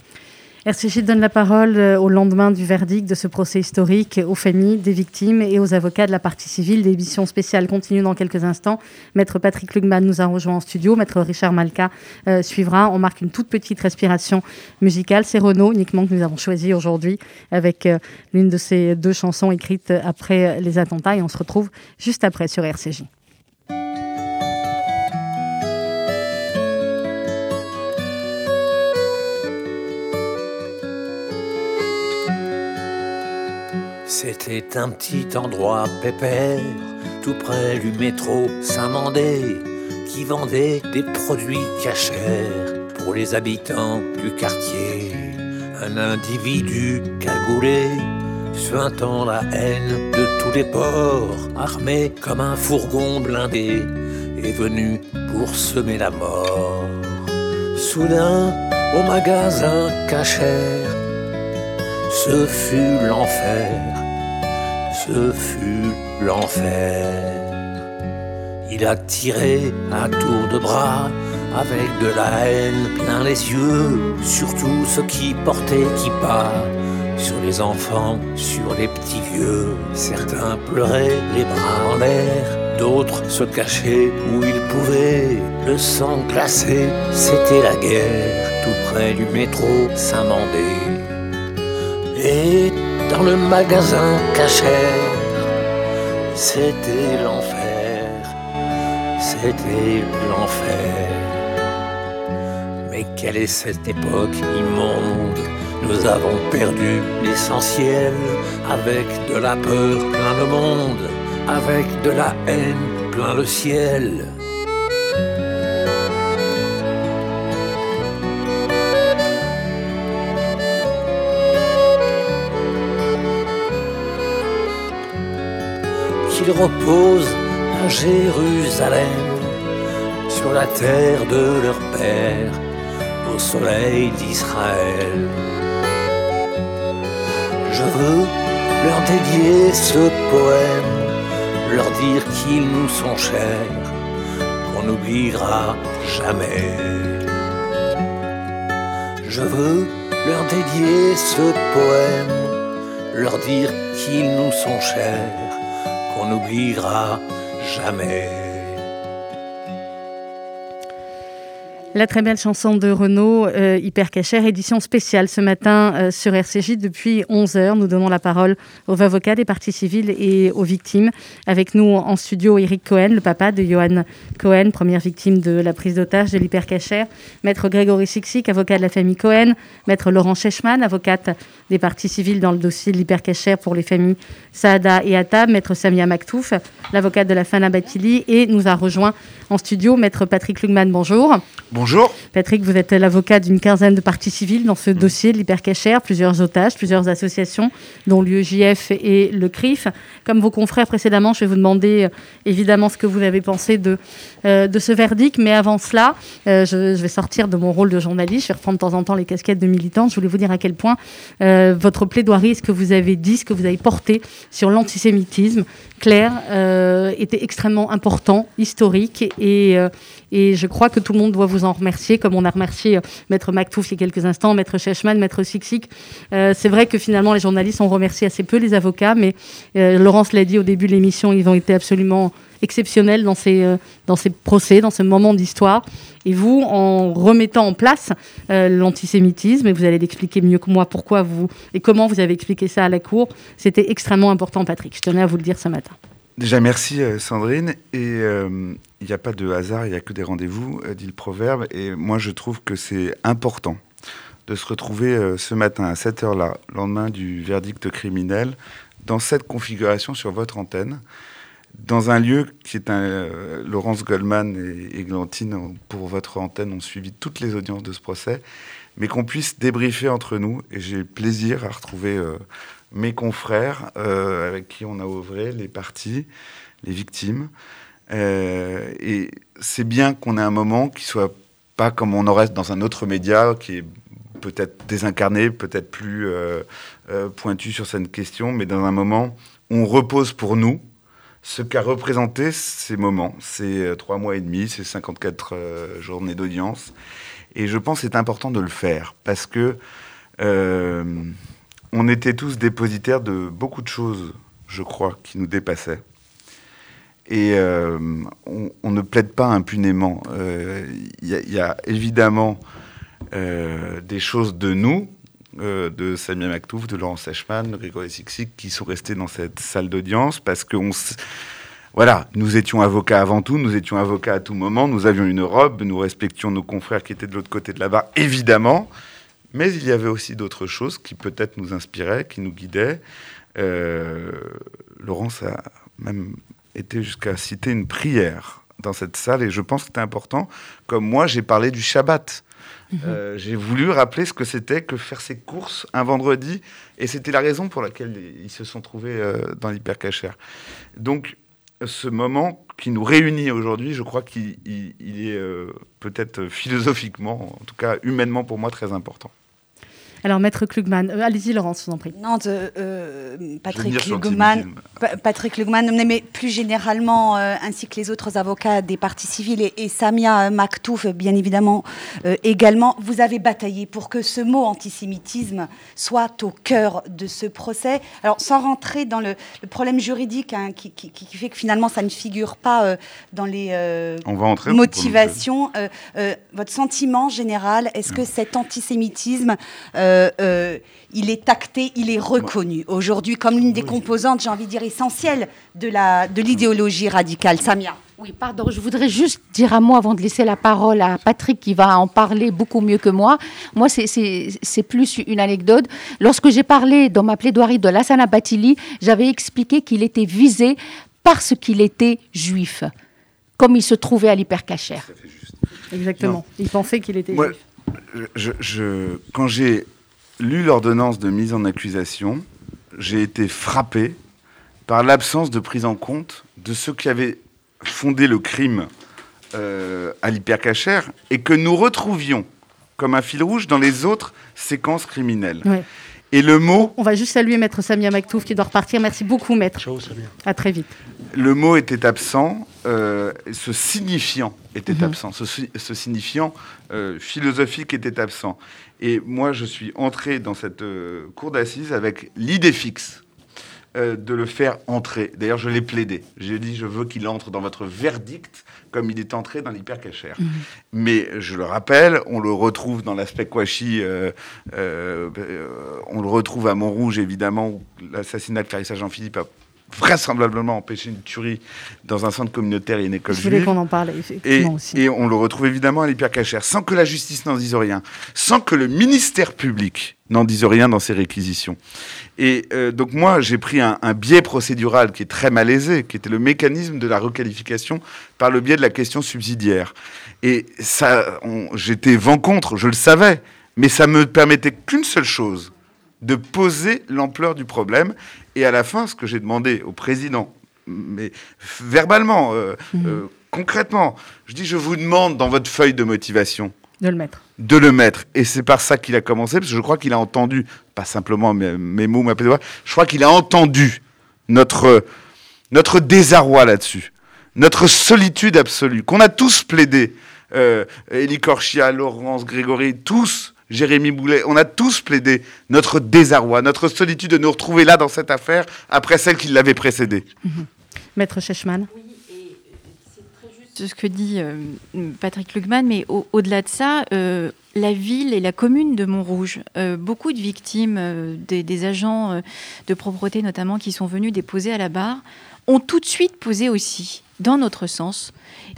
RCJ donne la parole euh, au lendemain du verdict de ce procès historique aux familles des victimes et aux avocats de la partie civile. L'émission spéciale continue dans quelques instants. Maître Patrick Lugman nous a rejoint en studio. Maître Richard Malka euh, suivra. On marque une toute petite respiration musicale. C'est Renaud uniquement que nous avons choisi aujourd'hui avec euh, l'une de ces deux chansons écrites après les attentats. Et on se retrouve juste après sur RCJ. C'était un petit endroit pépère, tout près du métro Saint-Mandé, qui vendait des produits cachers pour les habitants du quartier. Un individu cagoulé, suintant la haine de tous les ports, armé comme un fourgon blindé, est venu pour semer la mort. Soudain, au magasin cachère, ce fut l'enfer ce fut l'enfer. Il a tiré à tour de bras avec de la haine plein les yeux, surtout ceux qui portaient qui pas sur les enfants, sur les petits vieux. Certains pleuraient les bras en l'air, d'autres se cachaient où ils pouvaient. Le sang glacé, c'était la guerre, tout près du métro Saint-Mandé. Le magasin cachère. C'était l'enfer, c'était l'enfer. Mais quelle est cette époque immonde? Nous avons perdu l'essentiel avec de la peur plein le monde, avec de la haine plein le ciel. Qu'ils reposent à Jérusalem, sur la terre de leur père, au soleil d'Israël. Je veux leur dédier ce poème, leur dire qu'ils nous sont chers, qu'on n'oubliera jamais. Je veux leur dédier ce poème, leur dire qu'ils nous sont chers n'oubliera jamais. La très belle chanson de Renaud, euh, Hyper Cachère, édition spéciale ce matin euh, sur RCJ depuis 11h. Nous donnons la parole aux avocats des parties civiles et aux victimes. Avec nous en studio, Eric Cohen, le papa de Johan Cohen, première victime de la prise d'otage de l'Hyper Cachère. Maître Grégory Sixic, avocat de la famille Cohen. Maître Laurent Chechman, avocate des parties civiles dans le dossier de l'Hyper Cachère pour les familles Saada et Atab. Maître Samia Maktouf, l'avocate de la Fana Batili. Et nous a rejoint en studio Maître Patrick Lugman. Bonjour. Patrick, vous êtes l'avocat d'une quinzaine de parties civiles dans ce mm. dossier de l'hypercachère, plusieurs otages, plusieurs associations, dont l'UEJF et le CRIF. Comme vos confrères précédemment, je vais vous demander euh, évidemment ce que vous avez pensé de, euh, de ce verdict. Mais avant cela, euh, je, vais sortir de mon rôle de journaliste. Je vais reprendre de temps en temps les casquettes de militante. Je voulais vous dire à quel point votre plaidoirie, ce que vous avez dit, ce que vous avez porté sur l'antisémitisme, clair, était extrêmement important, historique et, et je crois que tout le monde doit vous en remercier, comme on a remercié euh, Maître Mactouf il y a quelques instants, Maître Chechman, Maître Siksik. Euh, c'est vrai que finalement, les journalistes ont remercié assez peu les avocats, mais euh, Laurence l'a dit au début de l'émission, ils ont été absolument exceptionnels dans ces, dans ces procès, dans ce moment d'histoire. Et vous, en remettant en place l'antisémitisme, et vous allez l'expliquer mieux que moi pourquoi vous et comment vous avez expliqué ça à la Cour, c'était extrêmement important, Patrick. Je tenais à vous le dire ce matin. Déjà, merci Sandrine. Et il n'y a pas de hasard, il n'y a que des rendez-vous, dit le proverbe. Et moi, je trouve que c'est important de se retrouver ce matin à cette heure-là, lendemain du verdict criminel, dans cette configuration sur votre antenne dans un lieu qui est un. Euh, Laurence Goldman et, Glantine, pour votre antenne, ont suivi toutes les audiences de ce procès, mais qu'on puisse débriefer entre nous. Et j'ai plaisir à retrouver euh, mes confrères euh, avec qui on a ouvré, les parties, les victimes. et c'est bien qu'on ait un moment qui soit pas comme on aurait dans un autre média qui est peut-être désincarné, peut-être plus pointu sur cette question, mais dans un moment où on repose pour nous ce qu'a représenté ces moments, ces euh, trois mois et demi, ces 54 euh, journées d'audience. Et je pense que c'est important de le faire parce que euh, on était tous dépositaires de beaucoup de choses, je crois, qui nous dépassaient. Et on, ne plaide pas impunément. Il y, a évidemment des choses de nous, euh, de Samia Maktouf, de Laurent Sechman, de Grégory Sixic, qui sont restés dans cette salle d'audience parce que voilà, nous étions avocats avant tout, nous étions avocats à tout moment, nous avions une robe, nous respections nos confrères qui étaient de l'autre côté de la barre, évidemment, mais il y avait aussi d'autres choses qui peut-être nous inspiraient, qui nous guidaient. Euh, Laurence a même été jusqu'à citer une prière dans cette salle et je pense que c'était important. Comme moi, j'ai parlé du Shabbat. Mhm. Euh, j'ai voulu rappeler ce que c'était que faire ses courses un vendredi, et c'était la raison pour laquelle ils se sont trouvés euh, dans l'hypercachère. Donc, ce moment qui nous réunit aujourd'hui, je crois qu'il est euh, peut-être philosophiquement, en tout cas humainement pour moi, très important. Alors, Maître Klugman, euh, allez-y, Laurence, je vous en prie. Non, euh, Patrick Klugman, Patrick Klugman, mais plus généralement, euh, ainsi que les autres avocats des parties civiles et, Samia Maktouf, bien évidemment, également, vous avez bataillé pour que ce mot antisémitisme soit au cœur de ce procès. Alors, sans rentrer dans le, problème juridique hein, qui, fait que finalement, ça ne figure pas dans les motivations, votre sentiment général, est-ce que cet antisémitisme euh, euh, il est acté, il est reconnu aujourd'hui comme l'une des composantes, j'ai envie de dire, essentielles de, la, de l'idéologie radicale. Samia. Oui, pardon, je voudrais juste dire un mot avant de laisser la parole à Patrick qui va en parler beaucoup mieux que moi. Moi, c'est plus une anecdote. Lorsque j'ai parlé dans ma plaidoirie de Lassana Batili, j'avais expliqué qu'il était visé parce qu'il était juif, comme il se trouvait à l'hypercachère. Exactement. Il pensait qu'il était juif. Je, je, quand j'ai lu l'ordonnance de mise en accusation, j'ai été frappé par l'absence de prise en compte de ceux qui avaient fondé le crime euh, à l'hypercachère et que nous retrouvions comme un fil rouge dans les autres séquences criminelles. Et le mot. On va juste saluer Maître Samia Maktouf qui doit repartir. Merci beaucoup, Maître. Ciao, Samia. À très vite. Le mot était absent, euh, ce signifiant était mhm. absent, ce, signifiant euh, philosophique était absent. Et moi, je suis entré dans cette euh, cour d'assises avec l'idée fixe euh, de le faire entrer. D'ailleurs, je l'ai plaidé. J'ai dit, je veux qu'il entre dans votre verdict comme il est entré dans l'hypercachère. Mmh. Mais je le rappelle, on le retrouve dans l'aspect Kouachi, euh, on le retrouve à Montrouge, évidemment, où l'assassinat de Clarissa Jean-Philippe a vraisemblablement empêché une tuerie dans un centre communautaire et une école Je voulais qu'on en parle, effectivement et, aussi. Et on le retrouve évidemment à l'hypercachère, sans que la justice n'en dise rien, sans que le ministère public n'en dise rien dans ses réquisitions. Et euh, donc moi, j'ai pris un, biais procédural qui est très malaisé, qui était le mécanisme de la requalification par le biais de la question subsidiaire. Et ça, j'étais vent contre, je le savais, mais ça me permettait qu'une seule chose, de poser l'ampleur du problème. Et à la fin, ce que j'ai demandé au président, mais verbalement, euh, mhm. euh, concrètement, je dis, je vous demande dans votre feuille de motivation. De le mettre. De le mettre. Et c'est par ça qu'il a commencé, parce que je crois qu'il a entendu, pas simplement mes, mes mots, ma je crois qu'il a entendu notre, notre désarroi là-dessus, notre solitude absolue, qu'on a tous plaidé. Euh, Elie Korchia, Laurence, Grégory, tous Jérémy Boulet, on a tous plaidé notre désarroi, notre solitude de nous retrouver là dans cette affaire après celle qui l'avait précédée. Mhm. Maître Chechman. Oui, et c'est très juste ce que dit euh, Patrick Lugman, mais au-delà de ça, euh, la ville et la commune de Montrouge, euh, beaucoup de victimes, des, agents de propreté notamment, qui sont venus déposer à la barre, ont tout de suite posé aussi, dans notre sens,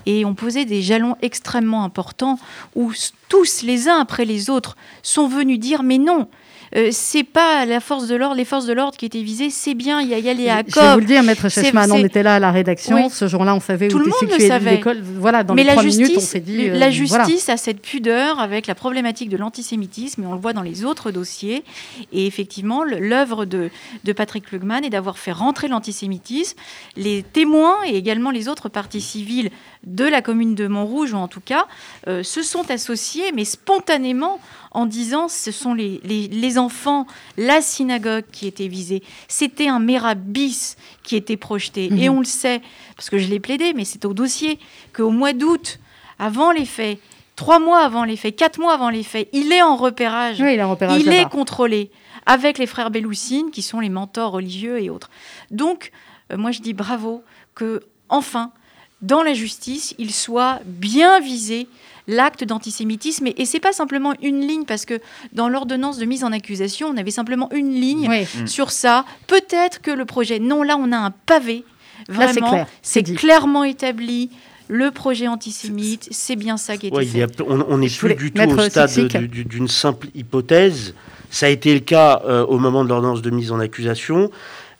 et ont posé des jalons extrêmement importants où tous, les uns après les autres, sont venus dire mais non, euh, c'est pas la force de l'ordre, les forces de l'ordre qui étaient visées, c'est bien, il y a Yalé à Je vais vous le dire, Maître Chessman, on était là à la rédaction, ce jour-là, on savait Tout où était située l'école. Voilà, dans Mais les la justice, minutes, on s'est dit... la euh, justice a cette pudeur avec la problématique de l'antisémitisme, et on le voit dans les autres dossiers. Et effectivement, l'œuvre de, de Patrick Lugman est d'avoir fait rentrer l'antisémitisme. Les témoins et également les autres parties civiles de la commune de Montrouge, ou en tout cas, euh, se sont associés, mais spontanément, en disant ce sont les, les, enfants, la synagogue qui était visée. C'était un mérabis qui était projeté. Et mhm. on le sait, parce que je l'ai plaidé, mais c'est au dossier, qu'au mois d'août, avant les faits, trois mois avant les faits, quatre mois avant les faits, il est en repérage. il est, en repérage il est contrôlé avec les frères Béloussine, qui sont les mentors religieux et autres. Donc, euh, moi je dis bravo que, enfin, dans la justice, il soit bien visé l'acte d'antisémitisme. Et, ce n'est pas simplement une ligne, parce que dans l'ordonnance de mise en accusation, on avait simplement une ligne mm. sur ça. Peut-être que le projet. Non, là, on a un pavé. Vraiment, c'est clairement établi le projet antisémite, c'est bien ça qui est fait. on n'est plus du tout au stade d'une simple hypothèse. Ça a été le cas euh, au moment de l'ordonnance de mise en accusation.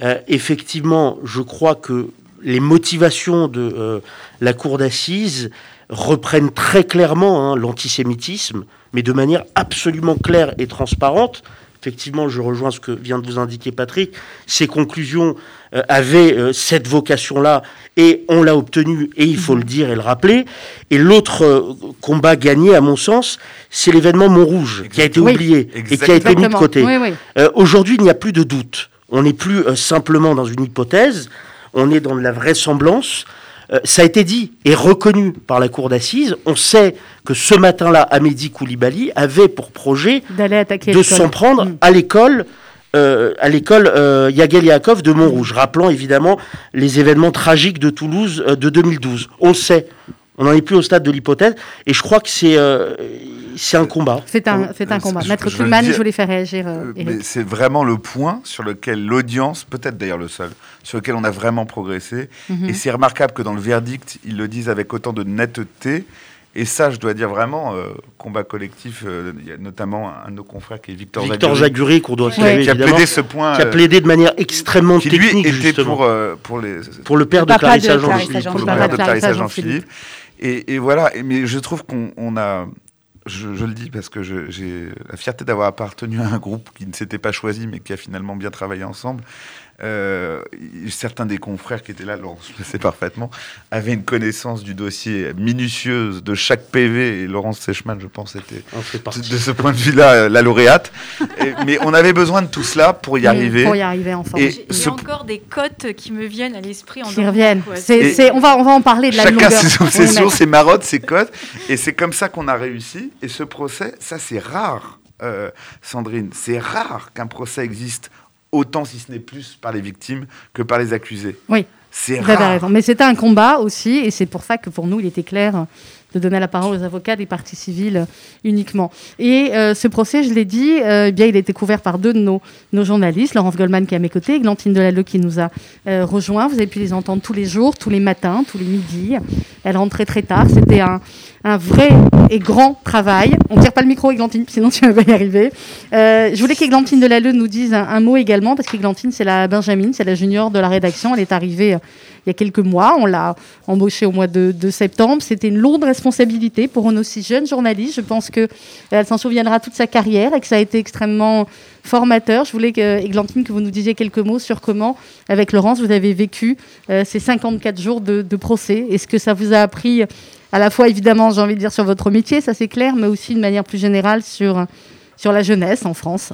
Euh, effectivement, je crois que les motivations de euh, la cour d'assises reprennent très clairement hein, l'antisémitisme, mais de manière absolument claire et transparente. Effectivement, je rejoins ce que vient de vous indiquer Patrick. Ces conclusions euh, avaient euh, cette vocation-là et on l'a obtenue, et il faut le dire et le rappeler. Et l'autre euh, combat gagné, à mon sens, c'est l'événement Montrouge, qui a été oublié et qui a été mis de côté. Aujourd'hui, il n'y a plus de doute. On n'est plus simplement dans une hypothèse, on est dans de la vraisemblance. Euh, ça a été dit et reconnu par la cour d'assises. On sait que ce matin-là, Amédi Koulibaly avait pour projet de s'en prendre mm. à l'école. Euh, à l'école euh, Yagel Yaakov de Montrouge, rappelant évidemment les événements tragiques de Toulouse de 2012. On sait, on n'en est plus au stade de l'hypothèse, et je crois que c'est c'est un combat. C'est un, c'est un combat. Maître Kuhlmann, je voulais faire réagir. mais c'est vraiment le point sur lequel l'audience, peut-être d'ailleurs le seul, sur lequel on a vraiment progressé. Mhm. Et c'est remarquable que dans le verdict, ils le disent avec autant de netteté. Et ça, je dois dire vraiment, euh, combat collectif, euh, il y a notamment un de nos confrères qui est Victor, Victor Zaguri, qu'on doit saluer, qui a plaidé ce point. Qui a plaidé de manière extrêmement qui, technique, lui, était pour, euh, pour, les, pour le père de Clarissa Jean-Philippe. Pour le père de Clarissa Jean-Philippe. Et, voilà, mais je trouve qu'on a je, le dis parce que j'ai la fierté d'avoir appartenu à un groupe qui ne s'était pas choisi, mais qui a finalement bien travaillé ensemble. Euh, certains des confrères qui étaient là, Laurence le sait parfaitement, avaient une connaissance du dossier minutieuse de chaque PV, et Laurence Sechman, je pense, était de ce point de vue-là euh, la lauréate. mais on avait besoin de tout cela pour y arriver. Pour y arriver enfin. Et Il y a encore des cotes qui me viennent à l'esprit. En qui reviennent. on, va, on va en parler de la Chacun ses obsessions, ses marottes, ses cotes. Et c'est comme ça qu'on a réussi. Et ce procès, ça c'est rare. Euh, Sandrine, c'est rare qu'un procès existe autant, si ce n'est plus, par les victimes que par les accusés. Oui. C'est raison. Mais c'était un combat aussi, et c'est pour ça que pour nous, il était clair de donner la parole aux avocats des parties civiles uniquement. Et euh, ce procès, je l'ai dit, euh, eh bien, il a été couvert par deux de nos, journalistes, Laurence Goldman qui est à mes côtés, Glantine Delalleux qui nous a euh, rejoints. Vous avez pu les entendre tous les jours, tous les matins, tous les midis. Elle rentrait très tard. C'était un, vrai et grand travail. On ne tire pas le micro, Églantine, sinon tu vas y arriver. je voulais qu'Églantine Delalleux nous dise un, un, mot également, parce qu'Églantine, c'est la Benjamin, c'est la junior de la rédaction. Elle est arrivée il y a quelques mois. On l'a embauchée au mois de, septembre. C'était une lourde responsabilité pour une aussi jeune journaliste. Je pense qu'elle euh, s'en souviendra toute sa carrière et que ça a été extrêmement formateur. Je voulais, que, Églantine, que vous nous disiez quelques mots sur comment, avec Laurence, vous avez vécu euh, ces 54 jours de, procès. Est-ce que ça vous a appris à la fois, évidemment, j'ai envie de dire, sur votre métier, ça c'est clair, mais aussi de manière plus générale sur, sur la jeunesse en France?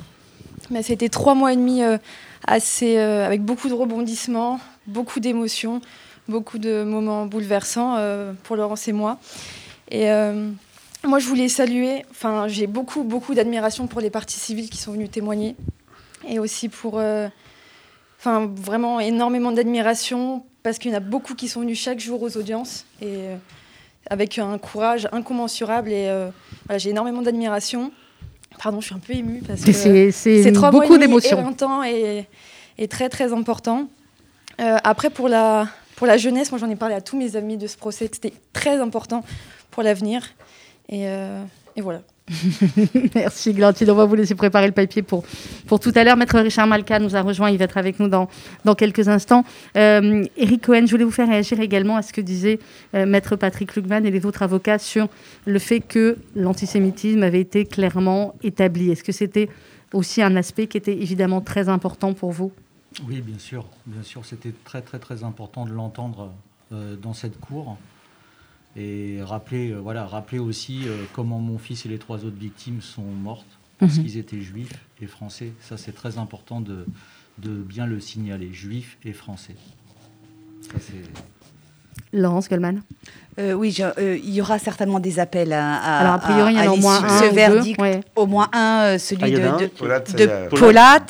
C'était trois mois et demi euh, assez, avec beaucoup de rebondissements, beaucoup d'émotions, beaucoup de moments bouleversants euh, pour Laurence et moi. Et euh, moi, je voulais saluer, enfin, j'ai beaucoup, beaucoup d'admiration pour les partis civils qui sont venus témoigner, et aussi pour, euh, enfin, vraiment énormément d'admiration, parce qu'il y en a beaucoup qui sont venus chaque jour aux audiences, et avec un courage incommensurable et j'ai énormément d'admiration. Pardon, je suis un peu émue parce que c'est beaucoup d'émotions. Et, et très très important. Après, pour la, pour la jeunesse, moi j'en ai parlé à tous mes amis de ce procès, c'était très important pour l'avenir. Et, et voilà. Merci Glantine. On va vous laisser préparer le papier pour, pour tout à l'heure. Maître Richard Malka nous a rejoint. Il va être avec nous dans, dans quelques instants. Euh, Eric Cohen, je voulais vous faire réagir également à ce que disait euh, Maître Patrick Lugman et les autres avocats sur le fait que l'antisémitisme avait été clairement établi. Est-ce que c'était aussi un aspect qui était évidemment très important pour vous? Oui, bien sûr. Bien sûr, c'était très très très important de l'entendre euh, dans cette cour. Et rappeler, euh, voilà, rappeler aussi euh, comment mon fils et les trois autres victimes sont mortes parce mhm. qu'ils étaient juifs et français. Ça, c'est très important de, de, bien le signaler, juifs et français. Ça, Laurence Goldman euh, oui, euh, il y aura certainement des appels à, Alors, a priori, il y en a au moins un. Ce verdict, au moins un, euh, celui ah, de, de, Polat.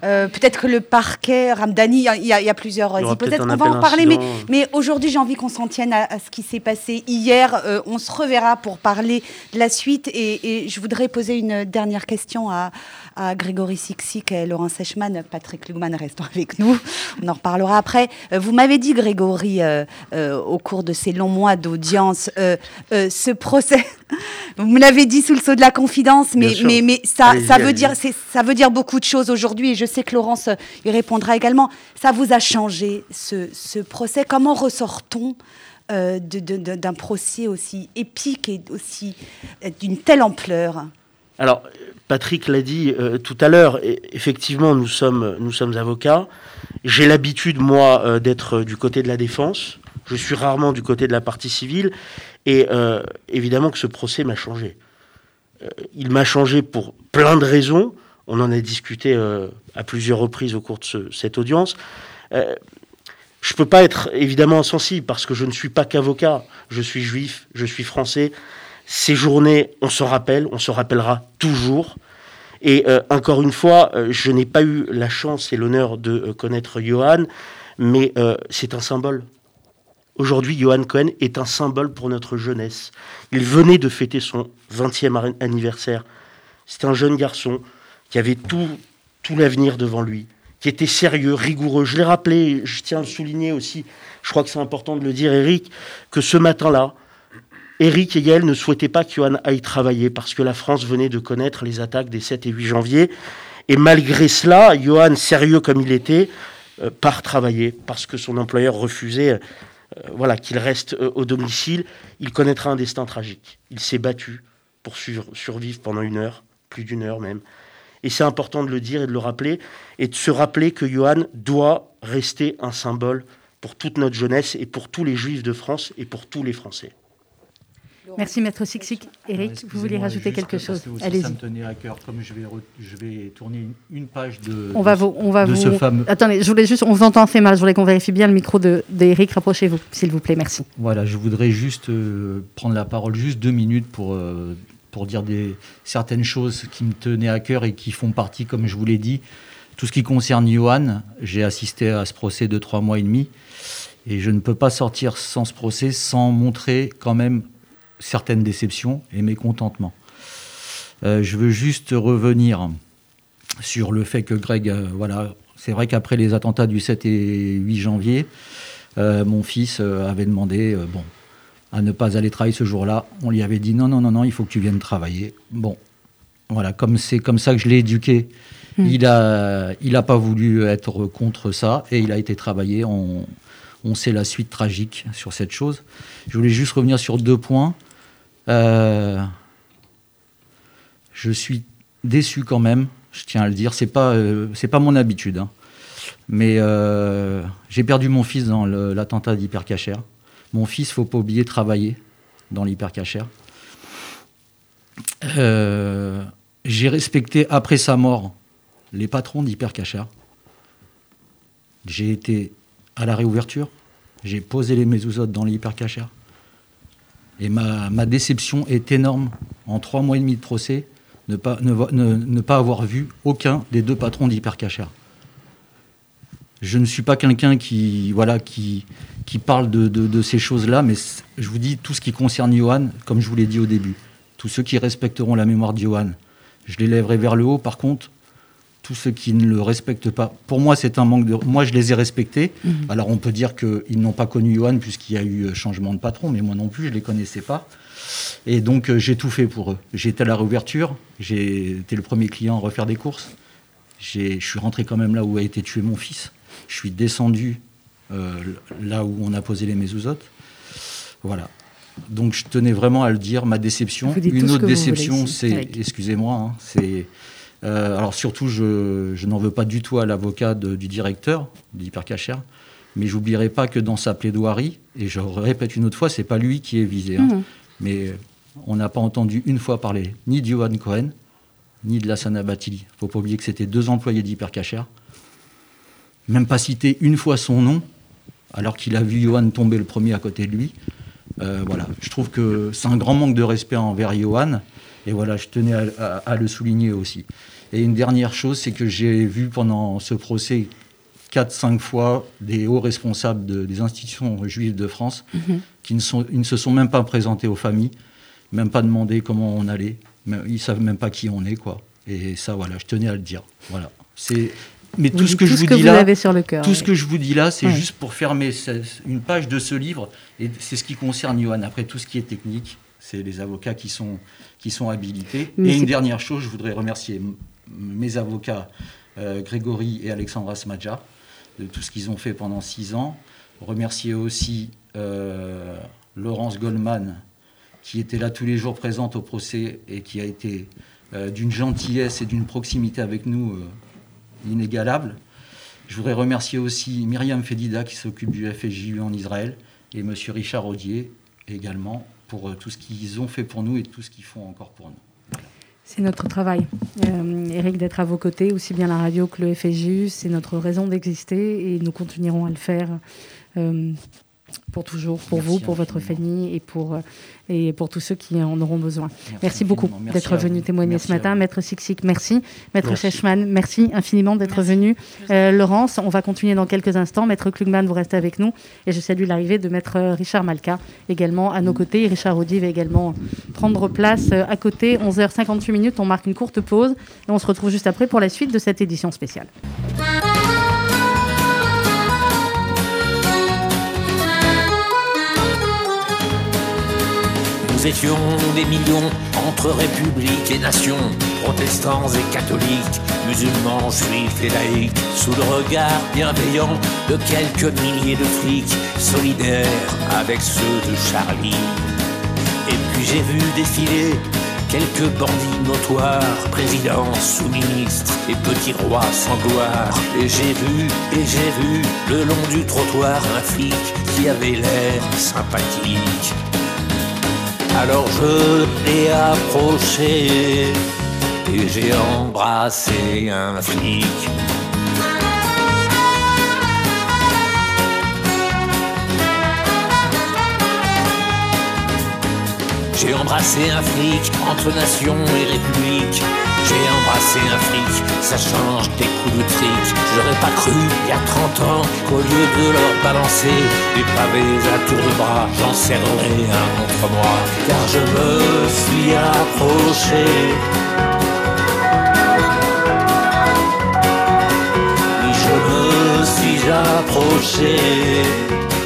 Peut-être que le parquet, Ramdani, il y, a, plusieurs hypothèses. On va en parler, mais, mais aujourd'hui, j'ai envie qu'on s'en tienne à, ce qui s'est passé hier. on se reverra pour parler de la suite. Et, et je voudrais poser une dernière question à, à Grégory Sixic et Laurent Sechman. Patrick Lugman restant avec nous. On en reparlera après. Euh, vous m'avez dit, Grégory, euh, euh, au cours de ces longs mois d'audience, ce procès, vous me l'avez dit sous le sceau de la confidence, mais, mais, mais ça, ça, veut dire, ça veut dire beaucoup de choses aujourd'hui, et je sais que Laurence y répondra également. Ça vous a changé, ce, ce procès? Comment ressort-on d'un procès aussi épique et aussi d'une telle ampleur? Alors, Patrick l'a dit euh, tout à l'heure, effectivement, nous sommes, nous sommes avocats. J'ai l'habitude, moi, euh, d'être du côté de la défense. Je suis rarement du côté de la partie civile. Et euh, évidemment que ce procès m'a changé. il m'a changé pour plein de raisons. On en a discuté à plusieurs reprises au cours de cette audience. je ne peux pas être évidemment insensible parce que je ne suis pas qu'avocat. Je suis juif, je suis français, ces journées, on s'en rappelle, on se rappellera toujours. Et euh, encore une fois, euh, je n'ai pas eu la chance et l'honneur de euh, connaître Johan, mais c'est un symbole. Aujourd'hui, Johan Cohen est un symbole pour notre jeunesse. Il venait de fêter son 20e anniversaire. C'est un jeune garçon qui avait tout, tout l'avenir devant lui, qui était sérieux, rigoureux. Je l'ai rappelé, je tiens à le souligner aussi, je crois que c'est important de le dire, Eric, que ce matin-là, Eric et Yael ne souhaitaient pas que aille travailler parce que la France venait de connaître les attaques des 7 et 8 janvier. Et malgré cela, Johan, sérieux comme il était, euh, part travailler parce que son employeur refusait euh, voilà, qu'il reste euh, au domicile. Il connaîtra un destin tragique. Il s'est battu pour survivre pendant une heure, plus d'une heure même. Et c'est important de le dire et de le rappeler, et de se rappeler que Johan doit rester un symbole pour toute notre jeunesse et pour tous les juifs de France et pour tous les Français. Merci Maître Sixic. Eric, vous vouliez rajouter quelque chose Allez-y. Ça me tenait à cœur, comme je vais, je vais tourner une, page de, on va vous, on va de vous... ce fameux... Attendez, je voulais juste, on vous entend assez mal, je voulais qu'on vérifie bien le micro d'Eric. Rapprochez-vous, s'il vous plaît, merci. Voilà, je voudrais juste euh, prendre la parole juste deux minutes pour, euh, pour dire des, certaines choses qui me tenaient à cœur et qui font partie, comme je vous l'ai dit. Tout ce qui concerne Johan, j'ai assisté à ce procès de trois mois et demi. Et je ne peux pas sortir sans ce procès sans montrer quand même certaines déceptions et mécontentements. Euh, je veux juste revenir sur le fait que Greg, euh, voilà, c'est vrai qu'après les attentats du 7 et 8 janvier, euh, mon fils avait demandé, bon, à ne pas aller travailler ce jour-là. On lui avait dit non, non, non, non, il faut que tu viennes travailler. Bon, voilà, comme c'est comme ça que je l'ai éduqué, hmm. il a, il a pas voulu être contre ça et il a été travaillé. On, on sait la suite tragique sur cette chose. Je voulais juste revenir sur deux points. Euh, je suis déçu quand même, je tiens à le dire. C'est pas, euh, pas mon habitude, hein. mais euh, j'ai perdu mon fils dans l'attentat d'hypercachère. Mon fils, faut pas oublier, travailler dans l'hypercachère. j'ai respecté après sa mort les patrons d'hypercachère. J'ai été à la réouverture, j'ai posé les mésouzotes dans l'hypercachère. Et ma, déception est énorme. En trois mois et demi de procès, ne pas, avoir vu aucun des deux patrons d'Hypercacher. Je ne suis pas quelqu'un qui, voilà, qui, parle de, de, ces choses-là, mais je vous dis tout ce qui concerne Johan, comme je vous l'ai dit au début. Tous ceux qui respecteront la mémoire de Johan, je les lèverai vers le haut. Par contre, tous ceux qui ne le respectent pas, pour moi, c'est un manque de. Moi, je les ai respectés. Mhm. Alors, on peut dire qu'ils n'ont pas connu Johan puisqu'il y a eu changement de patron, mais moi non plus, je ne les connaissais pas. Et donc, euh, j'ai tout fait pour eux. J'ai été à la réouverture, j'ai été le premier client à refaire des courses. Je suis rentré quand même là où a été tué mon fils. Je suis descendu euh, là où on a posé les mésouzotes. Voilà. Donc je tenais vraiment à le dire, ma déception. Une autre déception, c'est, excusez-moi, hein, c'est euh, alors surtout, je, n'en veux pas du tout à l'avocat du directeur d'Hypercacher, mais j'oublierai pas que dans sa plaidoirie, et je répète une autre fois, c'est pas lui qui est visé, hein, mmh. mais on n'a pas entendu une fois parler ni de Johan Cohen, ni de Lassana Batili. Il faut pas oublier que c'était deux employés d'Hypercacher. Même pas cité une fois son nom, alors qu'il a vu Johan tomber le premier à côté de lui. Euh, voilà, je trouve que c'est un grand manque de respect envers Johan. Et voilà, je tenais à, le souligner aussi. Et une dernière chose, c'est que j'ai vu pendant ce procès 4-5 fois des hauts responsables des institutions juives de France mhm. qui ne, sont, ils ne se sont même pas présentés aux familles, même pas demandé comment on allait. Ils savent même pas qui on est, quoi. Et ça, voilà, je tenais à le dire. Voilà. C'est mais tout ce que je vous dis là, tout ce que je vous dis là, c'est juste pour fermer une page de ce livre, et c'est ce qui concerne Johan. Après, tout ce qui est technique, c'est les avocats qui sont, qui sont habilités. et une dernière chose, je voudrais remercier mes avocats, euh, Grégory et Alexandra Smadja, de tout ce qu'ils ont fait pendant six ans. Remercier aussi euh, Laurence Goldman, qui était là tous les jours présente au procès et qui a été euh, d'une gentillesse et d'une proximité avec nous inégalable. Je voudrais remercier aussi Myriam Fedida qui s'occupe du FSJU en Israël et M. Richard Audier également pour euh, tout ce qu'ils ont fait pour nous et tout ce qu'ils font encore pour nous. C'est notre travail, euh, Eric, d'être à vos côtés, aussi bien la radio que le FSJU. C'est notre raison d'exister et nous continuerons à le faire. Euh, pour toujours, pour vous, pour votre famille et pour, euh, et pour tous ceux qui en auront besoin. Merci, beaucoup d'être venu témoigner ce matin. Maître Siksik, merci. Maître Chechman, merci infiniment d'être venu. Euh, Laurence, on va continuer dans quelques instants. Maître Klugman, vous restez avec nous. Et je salue l'arrivée de Maître Richard Malka également à nos côtés. Richard Audy va également prendre place euh, à côté. 11h58 minutes, on marque une courte pause et on se retrouve juste après pour la suite de cette édition spéciale. Nous étions des millions entre républiques et nations, protestants et catholiques, musulmans, juifs et laïcs, sous le regard bienveillant de quelques milliers de flics, solidaires avec ceux de Charlie. Et puis j'ai vu défiler quelques bandits notoires, présidents, sous-ministres et petits rois sans gloire. Et j'ai vu, et j'ai vu, le long du trottoir, un flic qui avait l'air sympathique. Alors je l'ai approché et j'ai embrassé un flic. J'ai embrassé un flic entre nation et république. J'ai embrassé un fric, ça change des coups de trick. J'aurais pas cru il y a 30 ans qu'au lieu de leur balancer des pavés à tour de bras, j'en serrerais un contre moi. Car je me suis approché. Oui, je me suis approché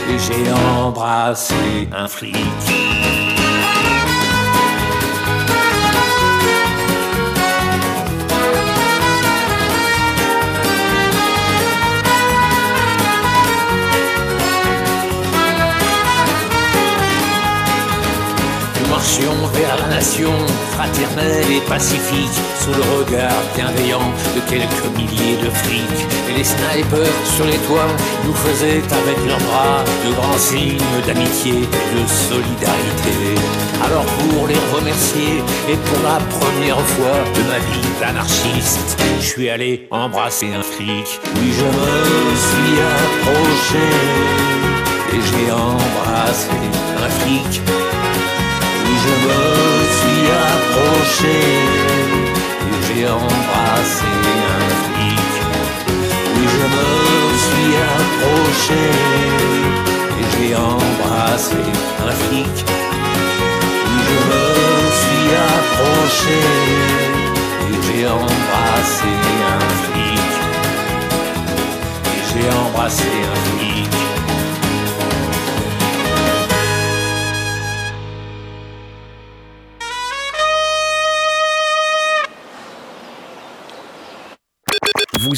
et j'ai embrassé un flic. Vers la nation fraternelle et pacifique, sous le regard bienveillant de quelques milliers de flics. Et les snipers sur les toits nous faisaient avec leurs bras de grands signes d'amitié et de solidarité. Alors pour les remercier et pour la première fois de ma vie d'anarchiste, je suis allé embrasser un flic. Oui, je me suis approché et j'ai embrassé un flic je me suis approché et j'ai embrassé un flic. je me suis approché et j'ai embrassé un flic. Je me suis approché et j'ai embrassé un flic. Et j'ai embrassé un flic.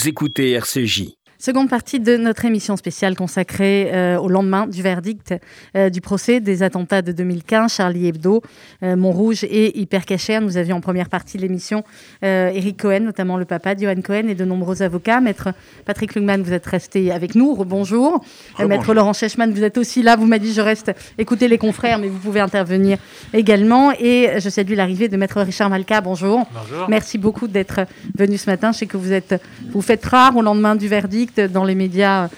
Écoutez RCJ. Seconde partie de notre émission spéciale consacrée euh, au lendemain du verdict euh, du procès des attentats de 2015, Charlie Hebdo, euh, Montrouge et Hypercacher. Nous avions en première partie de l'émission Eric Cohen, notamment le papa de Johan Cohen, et de nombreux avocats. Maître Patrick Lungman, vous êtes resté avec nous. Bonjour. Maître Laurent Chechman, vous êtes aussi là. Vous m'avez dit je reste écouter les confrères, mais vous pouvez intervenir également. Et je salue l'arrivée de Maître Richard Malka. Bonjour. Bonjour. Merci beaucoup d'être venu ce matin. Je sais que vous êtes, vous faites rare au lendemain du verdict dans les médias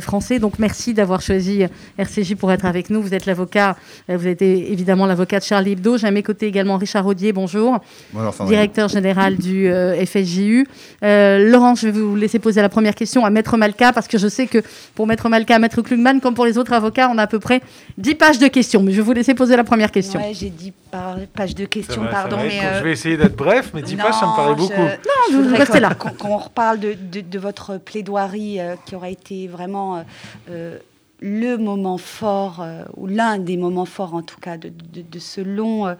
français. Donc merci d'avoir choisi RCJ pour être avec nous. Vous êtes l'avocat, euh, vous êtes évidemment l'avocat de Charlie Hebdo. J'ai à mes côtés également Richard Audier, bonjour. Bonjour Directeur général du euh, FSJU. Laurent, je vais vous laisser poser la première question à Maître Malka, parce que je sais que pour Maître Malka, Maître Klugman, comme pour les autres avocats, on a à peu près 10 pages de questions. Mais je vais vous laisser poser la première question. Oui, j'ai 10 pages de questions, pardon. Mais Je vais essayer d'être bref, mais 10 pages, ça me paraît beaucoup. Non, vous restez là. Quand, reparle de, de, votre plaidoirie qui aura été vraiment euh, le moment fort, euh, ou l'un des moments forts en tout cas, de, ce, long, euh,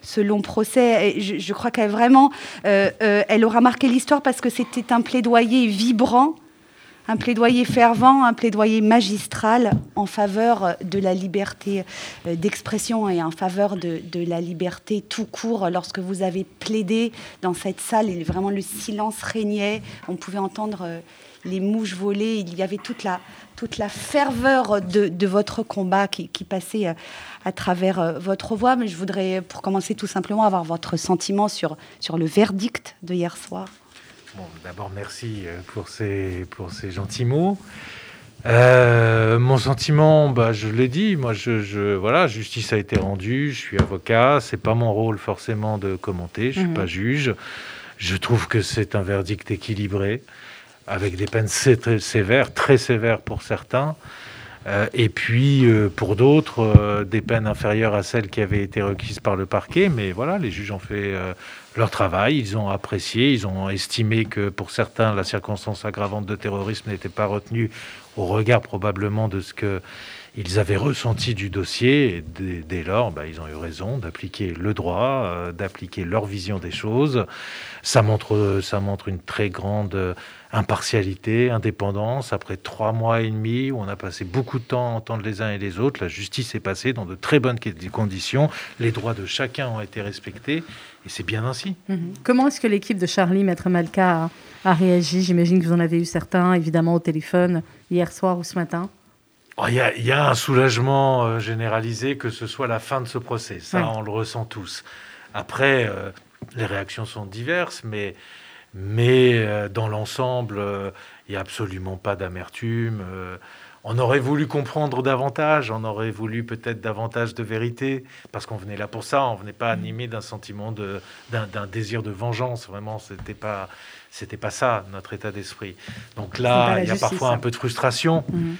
ce long procès. Je, crois qu'elle vraiment, elle aura marqué l'histoire parce que c'était un plaidoyer vibrant, un plaidoyer fervent, un plaidoyer magistral en faveur de la liberté d'expression et en faveur de, la liberté tout court. Lorsque vous avez plaidé dans cette salle, vraiment le silence régnait, on pouvait entendre les mouches volées, il y avait toute la, toute la ferveur de, votre combat qui, passait euh, à travers euh, votre voix. Mais je voudrais, pour commencer tout simplement, avoir votre sentiment sur, sur le verdict de hier soir. Bon, D'abord, merci euh, pour ces, pour ces gentils mots. mon sentiment, bah, je l'ai dit, moi, je, je, voilà, justice a été rendue, je suis avocat, c'est pas mon rôle forcément de commenter, je suis mhm. pas juge. Je trouve que c'est un verdict équilibré avec des peines sévères, très sévères pour certains, euh, et puis euh, pour d'autres, euh, des peines inférieures à celles qui avaient été requises par le parquet. Mais voilà, les juges ont fait leur travail, ils ont apprécié, ils ont estimé que pour certains, la circonstance aggravante de terrorisme n'était pas retenue au regard probablement de ce que ils avaient ressenti du dossier, et dès, lors, bah, ils ont eu raison d'appliquer le droit, d'appliquer leur vision des choses. Ça montre, une très grande impartialité, indépendance. Après trois mois et demi où on a passé beaucoup de temps à entendre les uns et les autres, la justice est passée dans de très bonnes conditions. Les droits de chacun ont été respectés et c'est bien ainsi. Mhm. Comment est-ce que l'équipe de Charlie, Maître Malka, a, réagi? J'imagine que vous en avez eu certains, évidemment, au téléphone hier soir ou ce matin. Oh, il y, a un soulagement euh, généralisé que ce soit la fin de ce procès. Ça, on le ressent tous. Après, euh, les réactions sont diverses, mais mais euh, dans l'ensemble, euh, il n'y a absolument pas d'amertume. On aurait voulu comprendre davantage, on aurait voulu peut-être davantage de vérité, parce qu'on venait là pour ça, on venait pas mm. animé d'un sentiment d'un désir de vengeance. Vraiment, c'était pas, c'était pas ça notre état d'esprit. Donc là, il y a parfois un peu de frustration. Mm.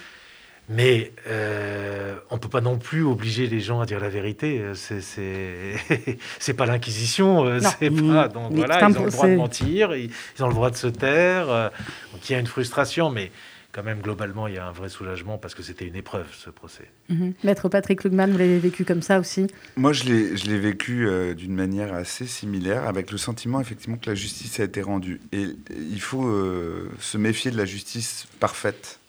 Mais euh, on ne peut pas non plus obliger les gens à dire la vérité. C'est c'est pas l'inquisition, euh, c'est pas donc voilà, ils ont le droit de mentir, ils, ont le droit de se taire. Euh, donc il y a une frustration, mais quand même globalement il y a un vrai soulagement parce que c'était une épreuve ce procès. Mhm. Maître Patrick Lugman, vous l'avez vécu comme ça aussi? Moi je l'ai vécu d'une manière assez similaire, avec le sentiment effectivement que la justice a été rendue. Et il faut se méfier de la justice parfaite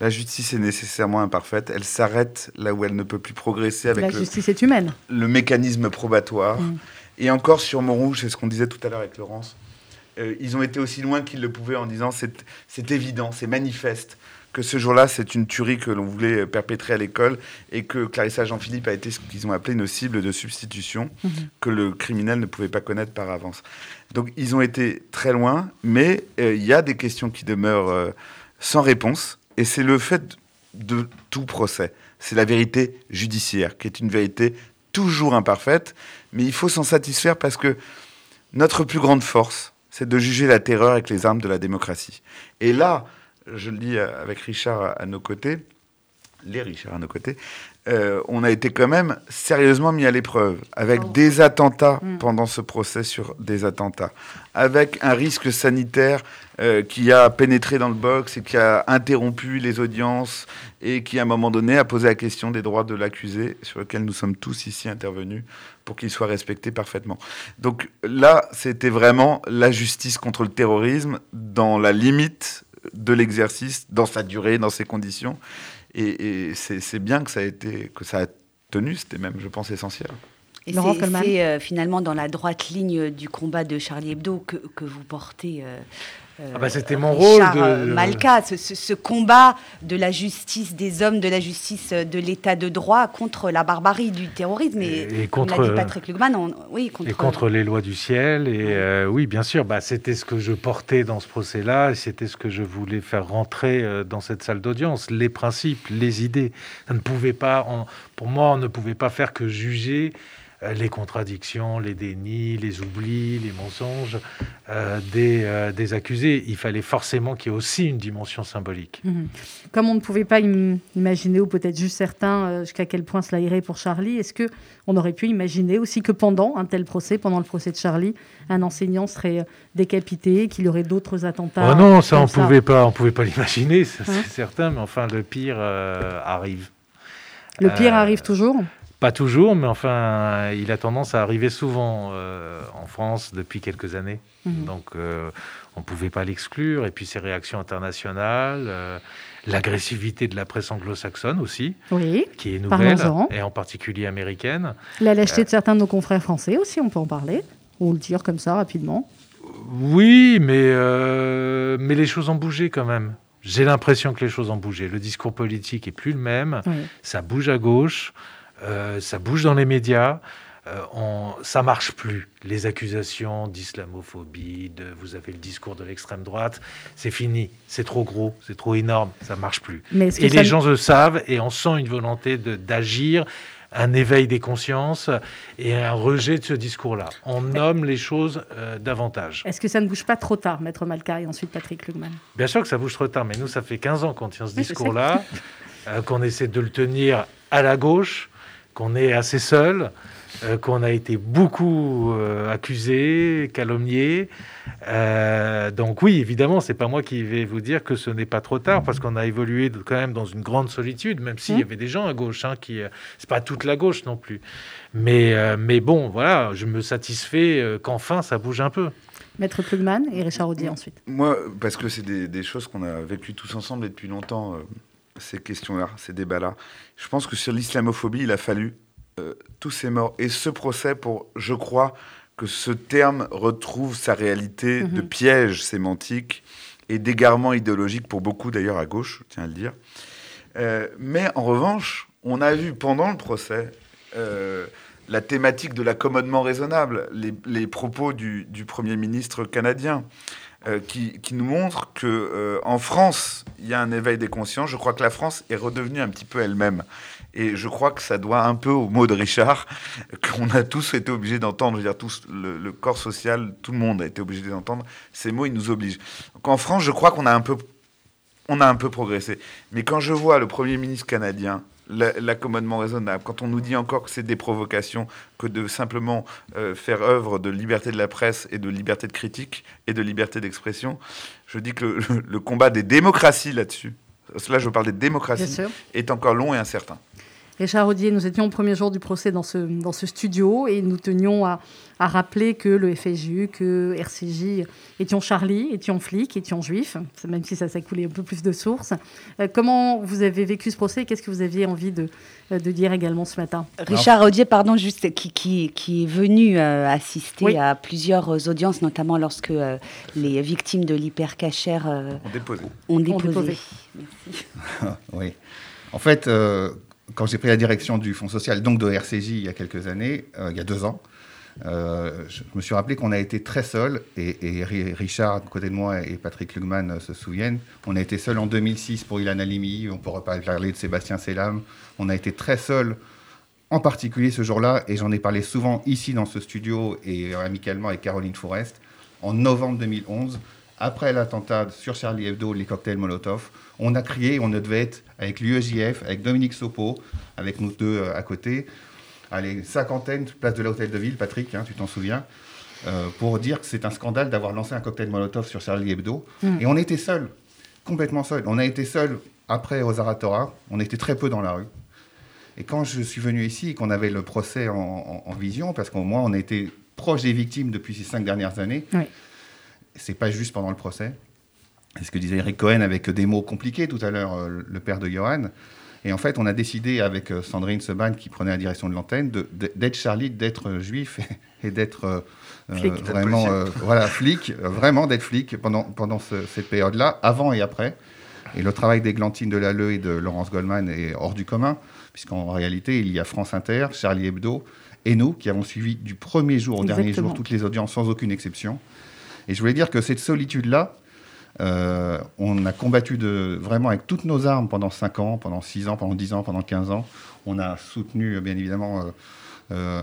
la justice est nécessairement imparfaite. Elle s'arrête là où elle ne peut plus progresser avec la le, justice est humaine. le mécanisme probatoire. Mm. Et encore sur Montrouge, c'est ce qu'on disait tout à l'heure avec Laurence, euh, ils ont été aussi loin qu'ils le pouvaient en disant c'est évident, c'est manifeste que ce jour-là, c'est une tuerie que l'on voulait perpétrer à l'école et que Clarissa Jean-Philippe a été ce qu'ils ont appelé une cible de substitution mm-hmm. que le criminel ne pouvait pas connaître par avance. Donc ils ont été très loin, mais euh, il y a des questions qui demeurent euh, sans réponse. Et c'est le fait de tout procès. C'est la vérité judiciaire, qui est une vérité toujours imparfaite, mais il faut s'en satisfaire parce que notre plus grande force, c'est de juger la terreur avec les armes de la démocratie. Et là, je le dis avec Richard à nos côtés, les Richard à nos côtés, euh, on a été quand même sérieusement mis à l'épreuve, avec oh. des attentats mm. pendant ce procès sur des attentats, avec un risque sanitaire euh, qui a pénétré dans le box et qui a interrompu les audiences et qui, à un moment donné, a posé la question des droits de l'accusé, sur lequel nous sommes tous ici intervenus pour qu'il soit respecté parfaitement. Donc là, c'était vraiment la justice contre le terrorisme dans la limite de l'exercice, dans sa durée, dans ses conditions. Et, c'est bien que ça, a été, que ça a tenu, c'était même, je pense, essentiel. Et c'est euh, finalement dans la droite ligne du combat de Charlie Hebdo que, que vous portez euh, ah bah, c'était mon rôle de... Euh, Malka, ce, combat de la justice des hommes, de la justice de l'état de droit contre la barbarie du terrorisme. Et, contre Patrick Lugman, oui, contre... Et contre les lois du ciel. Et euh, oui, bien sûr, bah, c'était ce que je portais dans ce procès-là, c'était ce que je voulais faire rentrer euh, dans cette salle d'audience. Les principes, les idées. Ça ne pouvait pas, pour moi, on ne pouvait pas faire que juger euh, les contradictions, les dénis, les oublis, les mensonges euh, euh, des, accusés. Il fallait forcément qu'il y ait aussi une dimension symbolique. Mhm. Comme on ne pouvait pas imaginer, ou peut-être juste certains, jusqu'à quel point cela irait pour Charlie, est-ce que on aurait pu imaginer aussi que pendant un tel procès, pendant le procès de Charlie, un enseignant serait décapité, qu'il y aurait d'autres attentats oh Non, ça on pouvait pas, on pouvait pas l'imaginer, c'est certain. Mais enfin, le pire arrive. Le pire arrive toujours? Pas toujours, mais enfin, il a tendance à arriver souvent euh, en France depuis quelques années. Mhm. Donc, euh, on ne pouvait pas l'exclure. Et puis, ces réactions internationales, euh, l'agressivité de la presse anglo-saxonne aussi, oui, qui est nouvelle, et en particulier américaine. La lâcheté de certains de nos confrères français aussi, on peut en parler, ou le dire comme ça rapidement. Oui, mais, mais les choses ont bougé quand même. J'ai l'impression que les choses ont bougé. Le discours politique est plus le même. Ça bouge à gauche. Euh, ça bouge dans les médias. Euh, on, ça marche plus. Les accusations d'islamophobie, de vous avez le discours de l'extrême droite, c'est fini. C'est trop gros, c'est trop énorme, ça marche plus. et les gens le savent et on sent une volonté d'agir, un éveil des consciences et un rejet de ce discours-là. On nomme les choses euh, davantage. Est-ce que ça ne bouge pas trop tard, Maître Malka et ensuite Patrick Lugman? Bien sûr que ça bouge trop tard, mais nous, ça fait 15 ans qu'on tient ce discours-là, qu'on essaie de le tenir à la gauche qu'on est assez seul, euh, qu'on a été beaucoup euh, accusé, calomnié. Euh, donc oui, évidemment, c'est pas moi qui vais vous dire que ce n'est pas trop tard, parce qu'on a évolué quand même dans une grande solitude, même s'il y mmh. avait des gens à gauche, hein, qui c'est pas toute la gauche non plus. Mais, mais bon, voilà, je me satisfais qu'enfin ça bouge un peu. Maître Klugman et Richard Audier ensuite. Moi, parce que c'est des, des, choses qu'on a vécues tous ensemble et depuis longtemps ces questions-là, ces débats-là. Je pense que sur l'islamophobie, il a fallu euh, tous ces morts et ce procès pour, je crois, que ce terme retrouve sa réalité de mhm. piège sémantique et d'égarement idéologique pour beaucoup d'ailleurs à gauche, je tiens à le dire. Euh, mais en revanche, on a vu pendant le procès euh, la thématique de l'accommodement raisonnable, les, propos du, Premier ministre canadien. Euh, qui, nous montre que euh, en France, il y a un éveil des consciences. Je crois que la France est redevenue un petit peu elle-même. Et je crois que ça doit un peu au mot de Richard, qu'on a tous été obligés d'entendre. Je veux dire, le, corps social, tout le monde a été obligé d'entendre. Ces mots, ils nous obligent. Donc en France, je crois qu'on a un peu, on a un peu progressé. Mais quand je vois le Premier ministre canadien l'accommodement raisonnable, quand on nous dit encore que c'est des provocations, que de simplement euh, faire œuvre de liberté de la presse et de liberté de critique et de liberté d'expression, je dis que le, combat des démocraties là-dessus, cela je parle des démocraties, est encore long et incertain. Richard Audier, nous étions au premier jour du procès dans ce, dans ce studio et nous tenions à, à rappeler que le FSU, que RCJ étions Charlie, étions flics, étions juifs, même si ça s'est coulé un peu plus de sources. Euh, comment vous avez vécu ce procès? Qu'est-ce que vous aviez envie de, euh, de dire également ce matin? Richard Audier, pardon, juste qui, qui, qui est venu euh, assister à plusieurs audiences, notamment lorsque les victimes de l'hypercachère ont déposé. Ont déposé. Merci. oui. En fait, quand j'ai pris la direction du Fonds social, donc de RCJ il y a quelques années, euh, il y a deux ans, euh, je me suis rappelé qu'on a été très seuls, et, Richard, à côté de moi, et Patrick Lugman euh, se souviennent, on a été seuls en 2006 pour Ilan Halimi, on pourrait parler de Sébastien Selam, on a été très seuls, en particulier ce jour-là, et j'en ai parlé souvent ici dans ce studio et amicalement avec Caroline Forest, en novembre 2011, après l'attentat sur Charlie Hebdo, les cocktails Molotov, on a crié, on devait être avec l'UEJF, avec Dominique Sopo, avec nous deux euh, à côté, allez, cinquantaine, place de l'hôtel de ville, Patrick, hein, tu t'en souviens, euh, pour dire que c'est un scandale d'avoir lancé un cocktail Molotov sur Charlie Hebdo. Mm. Et on était seuls, complètement seuls. On a été seuls après aux Aratora, on était très peu dans la rue. Et quand je suis venu ici et qu'on avait le procès en, vision, parce qu'au moins on a été proche des victimes depuis ces cinq dernières années, oui. C'est pas juste pendant le procès. C'est ce que disait Eric Cohen avec des mots compliqués tout à l'heure, euh, le père de Johan. Et en fait, on a décidé avec euh, Sandrine Seban, qui prenait la direction de l'antenne, d'être Charlie, d'être juif et, d'être euh, vraiment voilà, flic, vraiment d'être flic pendant, pendant cette période-là, avant et après. Et le travail d'Églantine Delalleux et de Laurence Goldman est hors du commun, puisqu'en réalité, il y a France Inter, Charlie Hebdo et nous qui avons suivi du premier jour au dernier jour toutes les audiences sans aucune exception. Et je voulais dire que cette solitude-là, euh, on a combattu de, vraiment avec toutes nos armes pendant 5 ans, pendant 6 ans, pendant 10 ans, pendant 15 ans. On a soutenu, bien évidemment, euh, euh,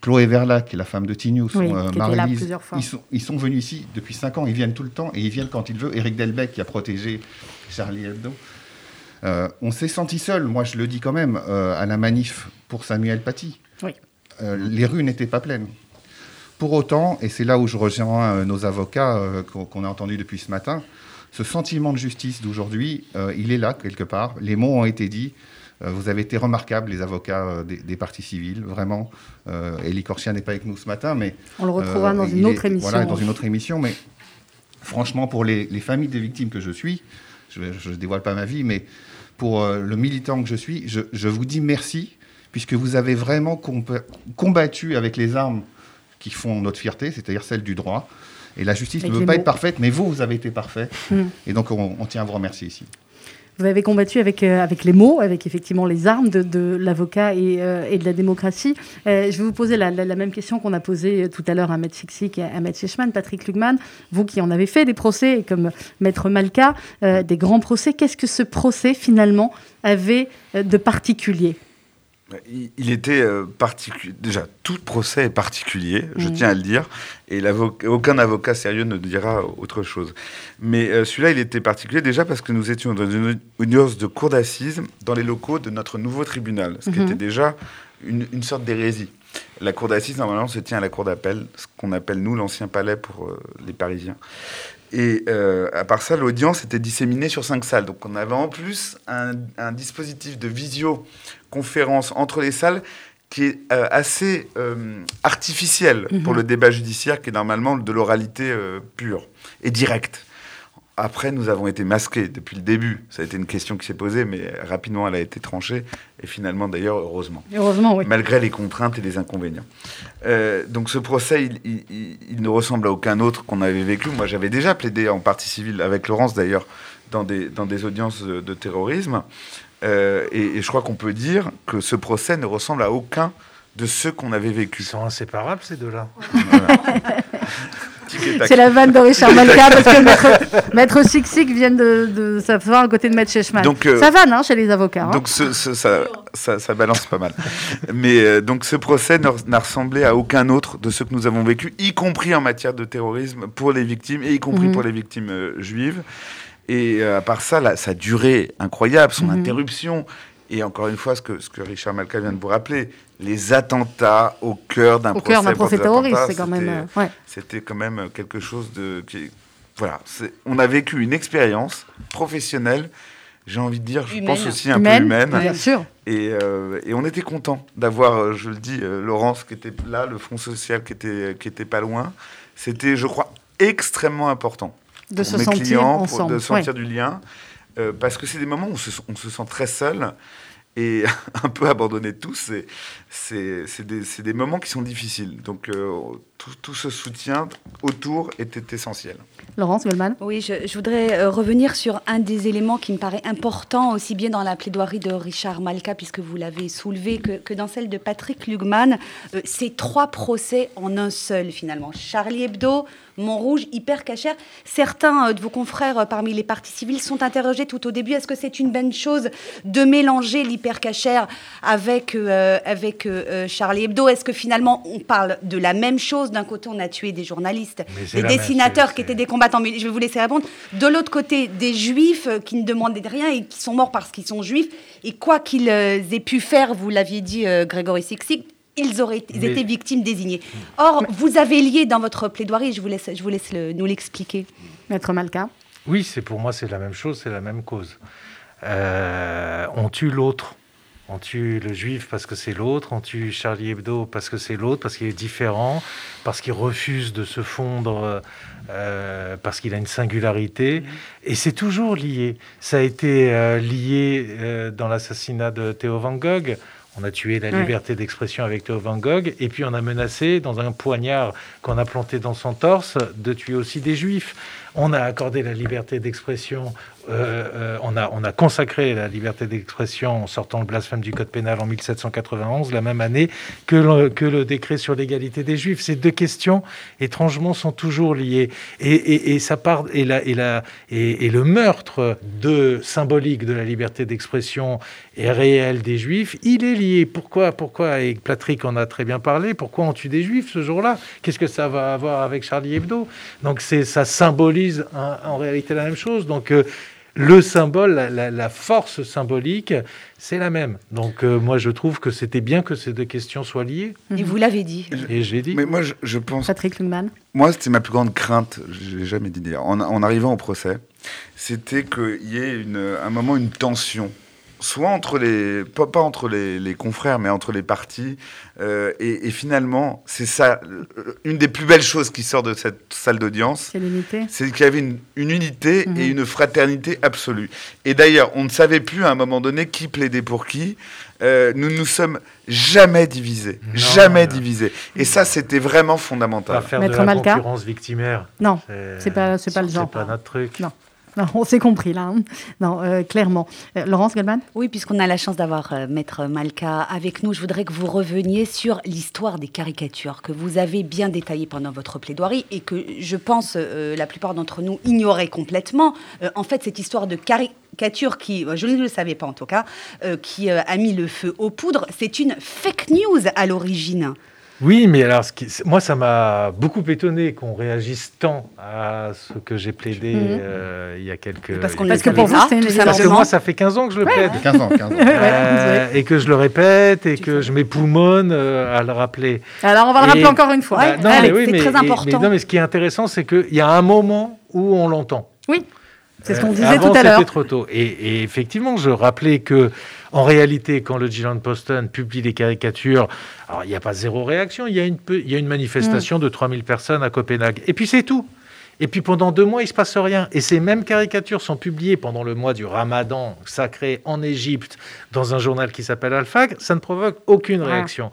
Chloé Verla, qui est la femme de Tignou, oui, Marie-Lise. Ils sont, ils sont venus ici depuis 5 ans, ils viennent tout le temps et ils viennent quand ils veulent. Éric Delbecq, qui a protégé Charlie Hebdo. on s'est senti seul, moi je le dis quand même, à la manif pour Samuel Paty. Oui. les rues n'étaient pas pleines. Pour autant, et c'est là où je rejoins euh, nos avocats euh, qu'on a entendus depuis ce matin, ce sentiment de justice d'aujourd'hui, euh, il est là quelque part. Les mots ont été dits. vous avez été remarquables, les avocats des, partis civils, vraiment. Elie Corsia n'est pas avec nous ce matin, mais on le retrouvera dans une autre émission. Voilà, dans une autre émission. Mais franchement, pour les, familles des victimes que je suis, je ne dévoile pas ma vie, mais pour le militant que je suis, je, je vous dis merci, puisque vous avez vraiment combattu avec les armes qui font notre fierté, c'est-à-dire celle du droit. Et la justice ne veut pas être parfaite, mais vous, vous avez été parfait. Hmm. Et donc, on, tient à vous remercier ici. Vous avez combattu avec, euh, avec les mots, avec effectivement les armes de, l'avocat et, euh, et, de la démocratie. Euh, je vais vous poser la, même question qu'on a posée tout à l'heure à Maître Sixik et à Maître Chechman, Patrick Lugman. Vous qui en avez fait des procès, comme Maître Malka, des grands procès, qu'est-ce que ce procès finalement avait de particulier? Il était euh, particulier. Déjà, tout procès est particulier, je mm. tiens à le dire, et aucun avocat sérieux ne dira autre chose. Mais euh, celui-là, il était particulier déjà parce que nous étions dans une audience de cour d'assises dans les locaux de notre nouveau tribunal, ce qui mm-hmm. était déjà une, sorte d'hérésie. La cour d'assises, normalement, se tient à la cour d'appel, ce qu'on appelle, nous, l'ancien palais pour euh, les Parisiens. Et à part ça, l'audience était disséminée sur cinq salles. Donc on avait en plus un, un dispositif de visio conférence entre les salles qui est euh, assez euh, artificielle mhm. pour le débat judiciaire, qui est normalement de l'oralité euh, pure et directe. Après, nous avons été masqués depuis le début. Ça a été une question qui s'est posée, mais rapidement, elle a été tranchée. Et finalement, d'ailleurs, heureusement. Heureusement, oui. Malgré les contraintes et les inconvénients. donc, ce procès, il, il, ne ressemble à aucun autre qu'on avait vécu. Moi, j'avais déjà plaidé en partie civile, avec Laurence d'ailleurs, dans des, dans des audiences de terrorisme. Euh, et, je crois qu'on peut dire que ce procès ne ressemble à aucun de ceux qu'on avait vécu. Ils sont inséparables, ces deux-là. C'est la vanne de Richard Malka parce que Maître, Six vient de, de s'asseoir à côté de Maître Chechman. Donc, euh, ça vanne hein, chez les avocats. Hein. Donc ça, ça, ça, balance pas mal. Mais euh, donc ce procès n'a ressemblé à aucun autre de ceux que nous avons vécu, y compris en matière de terrorisme pour les victimes et y compris mhm. pour les victimes juives. Et euh, à part ça, sa durée incroyable, son mhm. interruption, et encore une fois, ce que, ce que Richard Malka vient de vous rappeler, les attentats au cœur d'un procès, cœur procès terroriste, c'est quand même. Euh, c'était quand même quelque chose de. Qui, voilà, on a vécu une expérience professionnelle, j'ai envie de dire, je pense aussi un peu humaine. Bien sûr. Et, euh, et on était content d'avoir, je le dis, Laurence qui était là, le Front social qui était, qui était pas loin. C'était, je crois, extrêmement important de se sentir clients, ensemble. de sentir du lien. Euh, parce que c'est des moments où on se, sent très seul et un peu abandonné de tous. C'est des, des, moments qui sont difficiles. Donc euh, tout, tout, ce soutien autour était essentiel. Laurence Goldman Oui, je, voudrais euh, revenir sur un des éléments qui me paraît important, aussi bien dans la plaidoirie de Richard Malka, puisque vous l'avez soulevé, que, que, dans celle de Patrick Lugman. c'est trois procès en un seul, finalement. Charlie Hebdo, Montrouge, hyper cachère. Certains euh, de vos confrères euh, parmi les partis civils sont interrogés tout au début. Est-ce que c'est une bonne chose de mélanger l'hyper cachère avec, euh, avec Charlie Hebdo? Est-ce que finalement on parle de la même chose? D'un côté, on a tué des journalistes, des dessinateurs qui étaient des combattants. Mais je vais vous laisser répondre. De l'autre côté, des juifs qui ne demandaient rien et qui sont morts parce qu'ils sont juifs. Et quoi qu'ils aient pu faire, vous l'aviez dit, euh, Grégory Sixig, ils auraient été victimes désignées. Or, vous avez lié dans votre plaidoirie, je vous laisse, je vous laisse nous l'expliquer. Maître Malka. Oui, c'est pour moi, c'est la même chose, c'est la même cause. on tue l'autre on tue le juif parce que c'est l'autre, on tue Charlie Hebdo parce que c'est l'autre, parce qu'il est différent, parce qu'il refuse de se fondre, euh, parce qu'il a une singularité. Mm-hmm. Et c'est toujours lié. Ça a été euh, lié euh, dans l'assassinat de Théo Van Gogh. On a tué la liberté d'expression avec Théo Van Gogh, et puis on a menacé, dans un poignard qu'on a planté dans son torse, de tuer aussi des juifs. On a accordé la liberté d'expression euh, euh, on, a, on a consacré la liberté d'expression en sortant le blasphème du Code pénal en 1791, la même année que le, que le décret sur l'égalité des Juifs. Ces deux questions, étrangement, sont toujours liées. Et, ça part, et, la, et, la, et, le meurtre de, symbolique de la liberté d'expression et réel des Juifs, il est lié. Pourquoi Pourquoi Et Platrick en a très bien parlé. Pourquoi on tue des Juifs ce jour-là? Qu'est-ce que ça va avoir avec Charlie Hebdo? Donc ça symbolise en réalité la même chose. Donc euh, le symbole, la, force symbolique, c'est la même. Donc euh, moi, je trouve que c'était bien que ces deux questions soient liées. Et vous l'avez dit. Et je l'ai dit. Mais moi, je, pense... Patrick Lungman. Moi, c'était ma plus grande crainte, je l'ai jamais dit dire, en, en, arrivant au procès, c'était qu'il y ait une, un moment une tension soit entre les, pas, pas entre les, les, confrères, mais entre les partis. Euh, et, et, finalement, c'est ça, euh, une des plus belles choses qui sort de cette salle d'audience. C'est l'unité. C'est qu'il y avait une, une unité et mhm. une fraternité absolue. Et d'ailleurs, on ne savait plus à un moment donné qui plaidait pour qui. Euh, nous nous sommes jamais divisés, jamais divisés. Et ça, c'était vraiment fondamental. Pas faire Maître de la concurrence victimaire. Non, c'est pas, c'est pas le genre. C'est pas notre truc. Non. On s'est compris là. Hein. Non, euh, clairement. Euh, Laurence Goldman? Oui, puisqu'on a la chance d'avoir euh, Maître Malka avec nous, je voudrais que vous reveniez sur l'histoire des caricatures que vous avez bien détaillées pendant votre plaidoirie et que je pense la plupart d'entre nous ignoraient complètement. en fait, cette histoire de caricature qui, je ne le savais pas en tout cas, qui a mis le feu aux poudres, c'est une fake news à l'origine. Oui, mais alors, moi, ça m'a beaucoup étonné qu'on réagisse tant à ce que j'ai plaidé mhm. euh, il y a quelques... Parce, que pour vous, c'est Parce que moi, ça fait 15 ans que je le plaide. 15 ans, 15 ans. Euh, et que je le répète, et que je m'époumonne euh, à le rappeler. Alors, on va le rappeler encore une fois. Bah, non, mais c'est très important. Mais, non, mais ce qui est intéressant, c'est qu'il y a un moment où on l'entend. Oui, c'est ce qu'on disait tout à l'heure. c'était trop tôt. Et, et, effectivement, je rappelais que en réalité, quand le Giant Posten publie des caricatures, alors il n'y a pas zéro réaction, il y a une, il y a une manifestation mm. de 3000 personnes à Copenhague. Et puis c'est tout. Et puis pendant deux mois, il ne se passe rien. Et ces mêmes caricatures sont publiées pendant le mois du Ramadan sacré en Égypte dans un journal qui s'appelle Al-Faq. Ça ne provoque aucune réaction.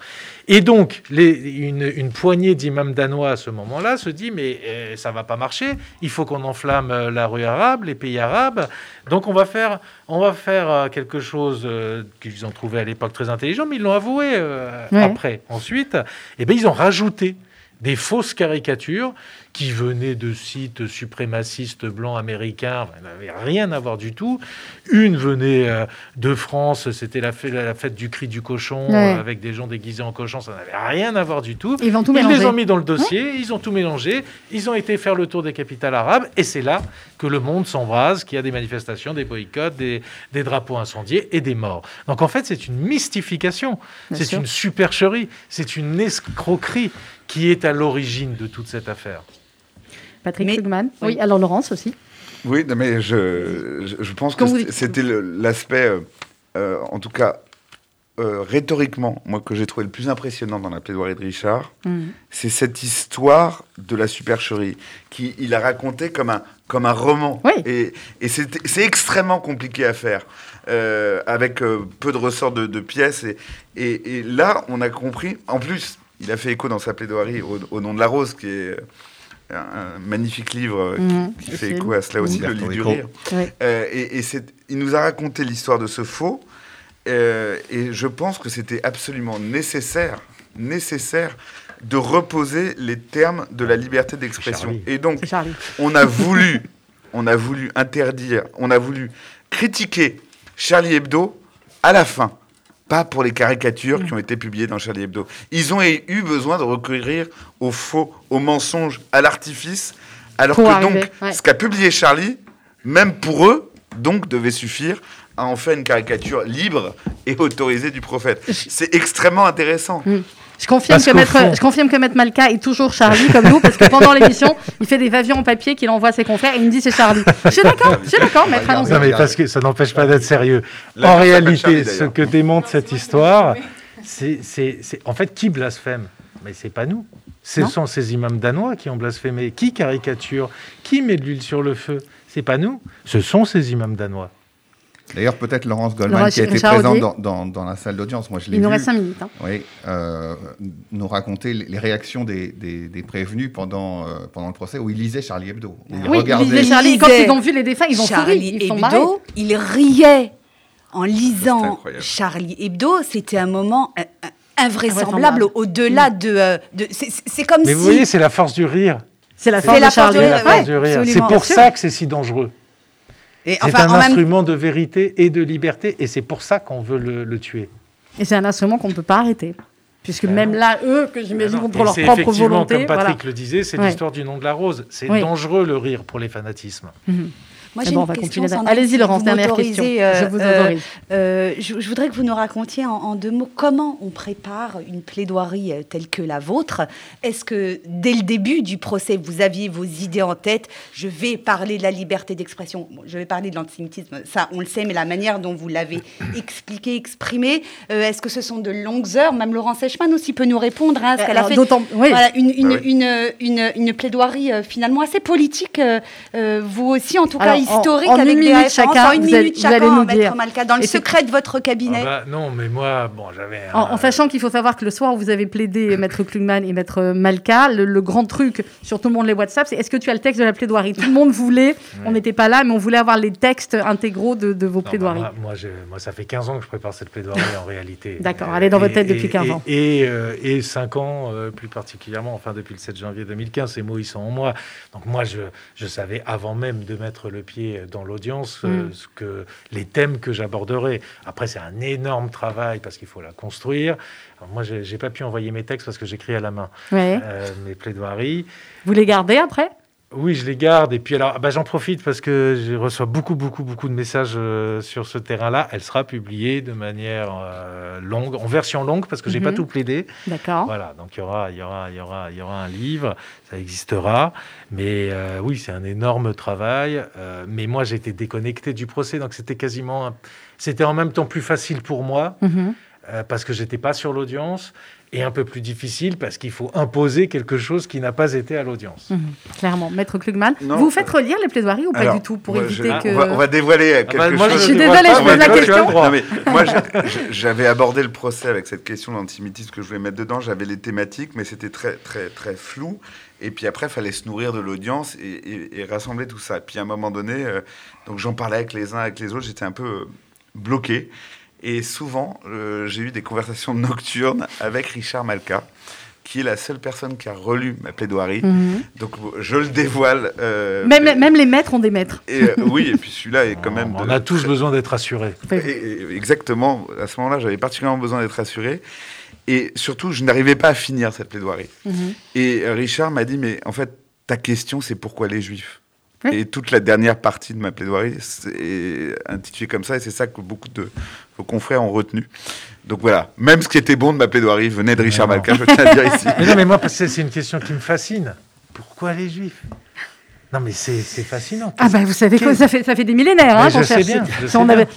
Et donc, les, une, poignée d'imams danois à ce moment-là se dit mais euh, ça va pas marcher. Il faut qu'on enflamme euh, la rue arabe, les pays arabes. Donc on va faire, on va faire euh, quelque chose qu'ils ont trouvé à l'époque très intelligent, mais ils l'ont avoué après. Ensuite, et eh bien, ils ont rajouté des fausses caricatures qui venaient de sites suprémacistes blancs américains, n'avaient rien à voir du tout. Une venait euh, de France, c'était la, la, fête du cri du cochon, euh, avec des gens déguisés en cochon, ça n'avait rien à voir du tout. Ils, tout les ont mis dans le dossier, ils ont tout mélangé, ils ont été faire le tour des capitales arabes, et c'est là que le monde s'embrase, qu'il y a des manifestations, des boycotts, des, des, drapeaux incendiés et des morts. Donc en fait, c'est une mystification, c'est une supercherie, c'est une escroquerie qui est à l'origine de toute cette affaire. Patrick mais, Oui. alors Laurence aussi. Oui, mais je, je, pense que c'était l'aspect, euh, euh, en tout cas euh, rhétoriquement, moi que j'ai trouvé le plus impressionnant dans la plaidoirie de Richard, mm. c'est cette histoire de la supercherie qu'il a raconté comme un, comme un roman. Et, et c'est extrêmement compliqué à faire, avec peu de ressorts de, de pièces. Et, et, et, là, on a compris, en plus, il a fait écho dans sa plaidoirie au, nom de la rose, qui est un magnifique livre qui fait écho à cela aussi, le livre du rire. Euh, et, il nous a raconté l'histoire de ce faux, euh, et je pense que c'était absolument nécessaire, nécessaire de reposer les termes de la liberté d'expression. Et donc, on a voulu, on a voulu interdire, on a voulu critiquer Charlie Hebdo à la fin pas pour les caricatures qui ont été publiées dans Charlie Hebdo. Ils ont eu besoin de recourir au faux, au mensonge, à l'artifice, alors que donc ce qu'a publié Charlie, même pour eux, donc devait suffire à en faire une caricature libre et autorisée du prophète. C'est extrêmement intéressant. Mm. Je confirme, que maître, je confirme que Maître Malka est toujours Charlie comme nous, parce que pendant l'émission, il fait des avions en papier qu'il envoie à ses confrères et il me dit c'est Charlie. Je suis d'accord, je suis d'accord, Maître Non, mais parce que ça n'empêche pas d'être sérieux. en réalité, ce que démontre cette histoire, c'est en fait qui blasphème? Mais c'est pas nous. Ce sont ces imams danois qui ont blasphémé. Qui caricature? Qui met de l'huile sur le feu? C'est pas nous. Ce sont ces imams danois. D'ailleurs, peut-être Laurence Goldman, qui a été présente dans, dans, la salle d'audience, moi je l'ai Il nous reste cinq minutes. Hein. Oui, euh, nous raconter les réactions des, des, prévenus pendant, euh, pendant le procès, où ils lisaient Charlie Hebdo. oui, ils lisaient Charlie. Quand ils ont vu les défunts, ils ont Charlie souri, ils Hebdo, ils riaient en lisant Charlie Hebdo. C'était un moment invraisemblable au-delà de... Euh, de c'est comme Mais si... vous voyez, c'est la force du rire. C'est la force, du rire. C'est pour ça que c'est si dangereux. C'est un instrument de vérité et de liberté, et c'est pour ça qu'on veut le, tuer. Et c'est un instrument qu'on ne peut pas arrêter. Puisque même là, eux, que j'imagine pour leur propre volonté. Comme Patrick le disait, c'est l'histoire du nom de la rose. C'est dangereux le rire pour les fanatismes. Mhm. Moi, j'ai une question. Allez-y, Laurence, dernière question. Euh, je vous autorise. Euh, je, voudrais que vous nous racontiez en, deux mots comment on prépare une plaidoirie euh, telle que la vôtre. Est-ce que dès le début du procès, vous aviez vos idées en tête Je vais parler de la liberté d'expression. je vais parler de l'antisémitisme. Ça, on le sait, mais la manière dont vous l'avez expliqué, exprimé, est-ce que ce sont de longues heures? Même Laurence Eichmann aussi peut nous répondre hein, qu'elle a fait. Voilà, une, une, une, une, plaidoirie finalement assez politique. vous aussi, en tout cas historique avec une minute chacun, une minute chacun, nous dire. Malka, dans le secret de votre cabinet. Ah bah, non, mais moi, bon, j'avais. En, sachant qu'il faut savoir que le soir où vous avez plaidé Maître Klugman et Maître Malka, le, grand truc sur tout le monde les WhatsApp, c'est est-ce que tu as le texte de la plaidoirie? Tout le monde voulait, on n'était pas là, mais on voulait avoir les textes intégraux de, vos plaidoiries. moi, moi, ça fait 15 ans que je prépare cette plaidoirie en réalité. D'accord, elle est dans votre tête depuis 15 ans. Et, et, 5 euh, ans euh, plus particulièrement, enfin depuis le 7 janvier 2015, ces mots ils sont en moi. Donc moi, je, je savais avant même de mettre le dans l'audience euh, mm. ce que, les thèmes que j'aborderai. Après, c'est un énorme travail parce qu'il faut la construire. moi, j'ai pas pu envoyer mes textes parce que j'écris à la main euh, mes plaidoiries. Vous les gardez après? Oui, je les garde. Et puis alors, bah, j'en profite parce que je reçois beaucoup, beaucoup, beaucoup de messages euh, sur ce terrain-là. Elle sera publiée de manière euh, longue, en version longue, parce que j'ai pas mhm. tout plaidé. D'accord. Voilà, donc il y aura, il y aura, il y aura, il y aura un livre, ça existera. Mais euh, oui, c'est un énorme travail. mais moi, j'étais déconnecté du procès, donc c'était quasiment, c'était en même temps plus facile pour moi. Mhm. parce que j'étais pas sur l'audience et un peu plus difficile parce qu'il faut imposer quelque chose qui n'a pas été à l'audience. Mhm. clairement. Maître Klugman, vous faites relire les plaidoiries ou pas du tout pour éviter que... On va, dévoiler ah quelque bah, chose. Je, suis désolée, je pose la question. moi, j'avais abordé le procès avec cette question d'antisémitisme que je voulais mettre dedans. J'avais les thématiques, mais c'était très, très, très flou. Et puis après, il fallait se nourrir de l'audience et, rassembler tout ça. Et puis à un moment donné, euh, donc j'en parlais avec les uns, avec les autres, j'étais un peu euh, bloqué. Et souvent, euh, j'ai eu des conversations nocturnes avec Richard Malka, qui est la seule personne qui a relu ma plaidoirie. Mhm. Donc, je le dévoile. Euh, même, même, les maîtres ont des maîtres. Et, euh, oui, et puis celui-là est quand même. On a tous besoin d'être assurés. exactement. À ce moment-là, j'avais particulièrement besoin d'être assuré. Et surtout, je n'arrivais pas à finir cette plaidoirie. Mhm. Et Richard m'a dit Mais en fait, ta question, c'est pourquoi les juifs? Et toute la dernière partie de ma plaidoirie est intitulée comme ça, et c'est ça que beaucoup de vos confrères ont retenu. Donc voilà, même ce qui était bon de ma plaidoirie venait de Richard Malka, je tiens à dire ici. Mais non, mais moi, c'est une question qui me fascine. Pourquoi les juifs? Non, mais c'est fascinant. Ah, ben vous savez quoi, ça fait, ça fait des millénaires. Hein, je sais bien.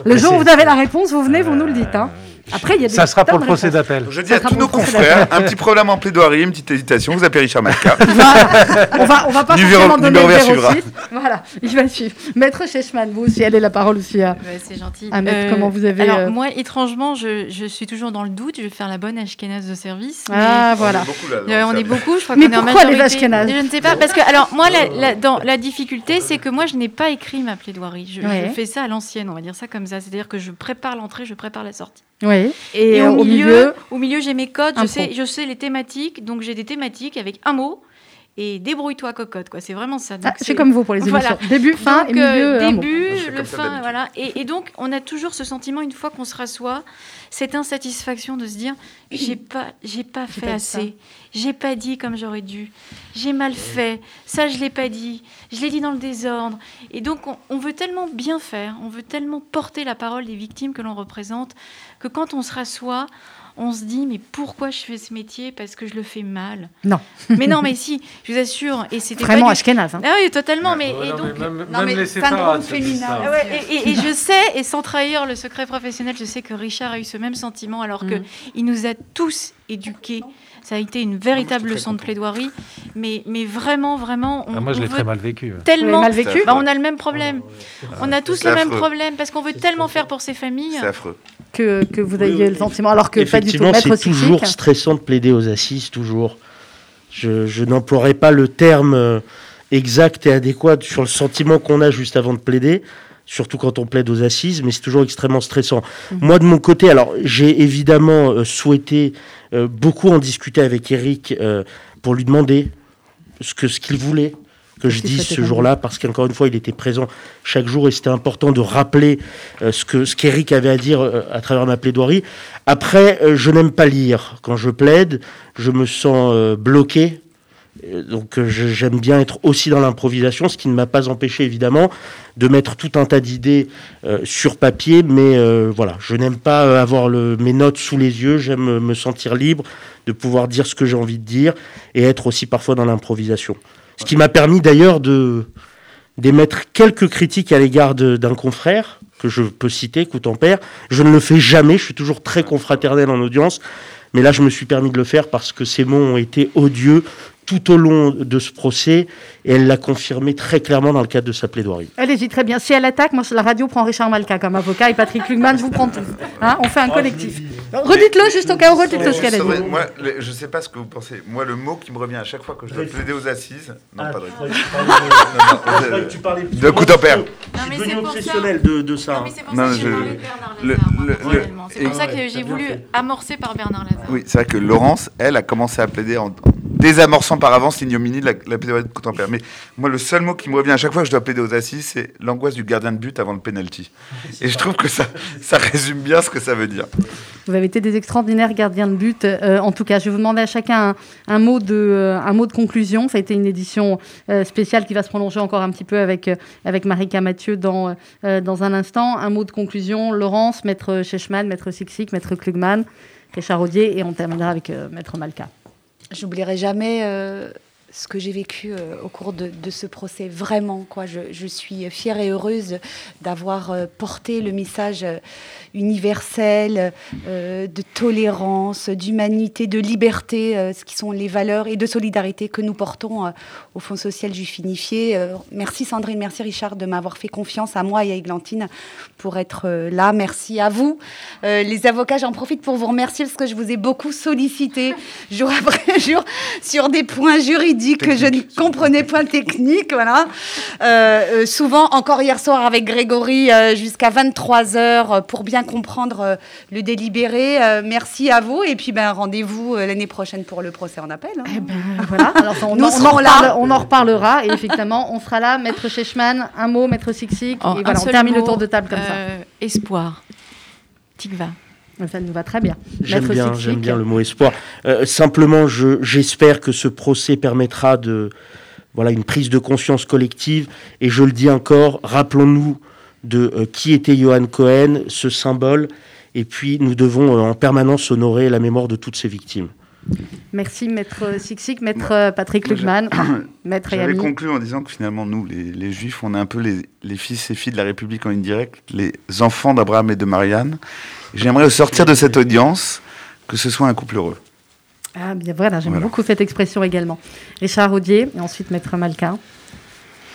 Le jour où vous avez la réponse, vous venez, vous nous le dites. Hein. Après, il y a des Ça sera pour le procès d'appel. Je dis à tous nos confrères, un petit problème en plaidoirie, une petite hésitation, vous appelez Richard Malka. on va, on va pas numéro, forcément donner numéro le. Voilà, il va suivre. Maître Chechman, vous aussi, allez la parole aussi à, C'est gentil. à Maître, euh, comment vous avez... Alors, euh, moi, étrangement, je, je, suis toujours dans le doute, je vais faire la bonne ashkénaze de service. Ah, voilà. On est beaucoup, je crois Mais pourquoi les ashkénazes Je ne sais pas, parce que, alors, moi, la, dans, la difficulté, c'est que moi, je n'ai pas écrit ma plaidoirie. Je, je fais ça à l'ancienne, on va dire ça comme ça. C'est-à-dire que je prépare l'entrée, je prépare la sortie. Oui. Et, au, milieu, au milieu j'ai mes codes, je sais, je sais les thématiques, donc j'ai des thématiques avec un mot. et débrouille-toi cocotte quoi. C'est vraiment ça. Ah, c'est comme vous pour les émissions. Début fin et milieu début le fin voilà. Et, et, donc on a toujours ce sentiment une fois qu'on se rassoit cette insatisfaction de se dire j'ai pas j'ai pas fait assez. j'ai pas dit comme j'aurais dû. J'ai mal fait. Ça je l'ai pas dit. Je l'ai dit dans le désordre. Et donc on, on veut tellement bien faire. On veut tellement porter la parole des victimes que l'on représente que quand on se rassoit on se dit mais pourquoi je fais ce métier parce que je le fais mal? Non. mais non, mais si, je vous assure, et c'était vraiment pas Ashkenaz. Hein. Ah oui, totalement. Mais, et donc, et, et, je sais, et sans trahir le secret professionnel, je sais que Richard a eu ce même sentiment alors que mm. il nous a tous éduqués. Ça a été une véritable leçon de plaidoirie, mais, mais vraiment, vraiment. On, ah, moi, je l'ai très mal vécu. Tellement mal vécu. Bah, on a le même problème. On a tous le même problème parce qu'on veut tellement faire pour ces familles. C'est affreux que, que vous ayez le sentiment, alors que pas du tout. c'est toujours stressant de plaider aux assises, toujours. Je, je n'emploierai pas le terme euh, exact et adéquat sur le sentiment qu'on a juste avant de plaider, surtout quand on plaide aux assises, mais c'est toujours extrêmement stressant. Mhm. Moi, de mon côté, alors j'ai évidemment euh, souhaité euh, beaucoup en discuter avec Eric pour lui demander ce que ce qu'il voulait que je dise ce jour-là, parce qu'encore une fois, il était présent chaque jour et c'était important de rappeler euh, ce que ce qu'Éric avait à dire euh, à travers ma plaidoirie. Après, euh, je n'aime pas lire. Quand je plaide, je me sens bloqué. Donc j'aime bien être aussi dans l'improvisation, ce qui ne m'a pas empêché évidemment de mettre tout un tas d'idées sur papier, mais voilà, je n'aime pas avoir mes notes sous les yeux, j'aime me sentir libre de pouvoir dire ce que j'ai envie de dire et être aussi parfois dans l'improvisation. Ce qui m'a permis d'ailleurs de d'émettre quelques critiques à l'égard d'un confrère que je peux citer, père. Je ne le fais jamais, je suis toujours très confraternel en audience, mais là je me suis permis de le faire parce que ces mots ont été odieux tout au long de ce procès et elle l'a confirmé très clairement dans le cadre de sa plaidoirie. Allez-y, très bien. Si elle attaque, moi, la radio prend Richard Malka comme avocat et Patrick Lugman, je vous prends tous. Hein, on fait un collectif. Redites-le juste au cas où, redites-le ce qu'elle a dit. Moi, je ne sais pas ce que vous pensez. Moi, le mot qui me revient à chaque fois que je dois plaider aux assises. Non, pas de De coup en père. Je suis devenu obsessionnel de, de ça. Non, mais c'est pour ça que j'ai voulu amorcer par Bernard Lazare. Oui, c'est vrai que Laurence, elle, a commencé à plaider en désamorçant par avance l'ignominie de la, la plaidoirie de contemporain. Mais moi, le seul mot qui me revient à chaque fois que je dois plaider aux assises, c'est l'angoisse du gardien de but avant le penalty. Et je trouve que ça, ça résume bien ce que ça veut dire. Vous avez été des extraordinaires gardiens de but. Euh, en tout cas, je vais vous demander à chacun un, mot, de, euh, mot de conclusion. Ça a été une édition euh, spéciale qui va se prolonger encore un petit peu avec, avec Marika Mathieu dans, dans un instant. Un mot de conclusion. Laurence, Maître Chechman, Maître Sixik, Maître Klugman, Richard Audier, et on terminera avec Maître Malka. J'oublierai jamais euh, ce que j'ai vécu euh, au cours de, ce procès. Vraiment, quoi. Je, suis fière et heureuse d'avoir euh, porté le message universel de tolérance, d'humanité, de liberté, ce qui sont les valeurs et de solidarité que nous portons au Fonds social juif unifié. merci Sandrine, merci Richard de m'avoir fait confiance à moi et à Églantine pour être là. Merci à vous. les avocats, j'en profite pour vous remercier parce que je vous ai beaucoup sollicité jour après jour sur des points juridiques que je ne comprenais point technique. Voilà. Euh, euh, souvent, encore hier soir avec Grégory, euh, jusqu'à 23 heures pour bien comprendre le délibéré. merci à vous. Et puis, ben, rendez-vous l'année prochaine pour le procès en appel. Hein. Eh ben, voilà. Alors, on, Nous en, là. on en reparlera. Et effectivement, on sera là. Maître Chechman, un mot, Maître Sixik. Oh, et voilà, on termine le tour de table comme ça. Espoir. Tikva. Ça nous va très bien. J'aime bien, j'aime bien le mot espoir. Euh, simplement, j'espère que ce procès permettra de, voilà, une prise de conscience collective. Et je le dis encore, rappelons-nous de euh, qui était Johan Cohen, ce symbole. Et puis, nous devons euh, en permanence honorer la mémoire de toutes ces victimes. Merci, maître Sixik, maître Patrick Lugman, maître J'avais conclu en disant que finalement, nous, les, juifs, on est un peu les, les, fils et filles de la République en indirect, les enfants d'Abraham et de Marianne. J'aimerais sortir de cette audience que ce soit un couple heureux. Ah bien voilà, j'aime beaucoup cette expression également. Richard Audier et ensuite Maître Malka.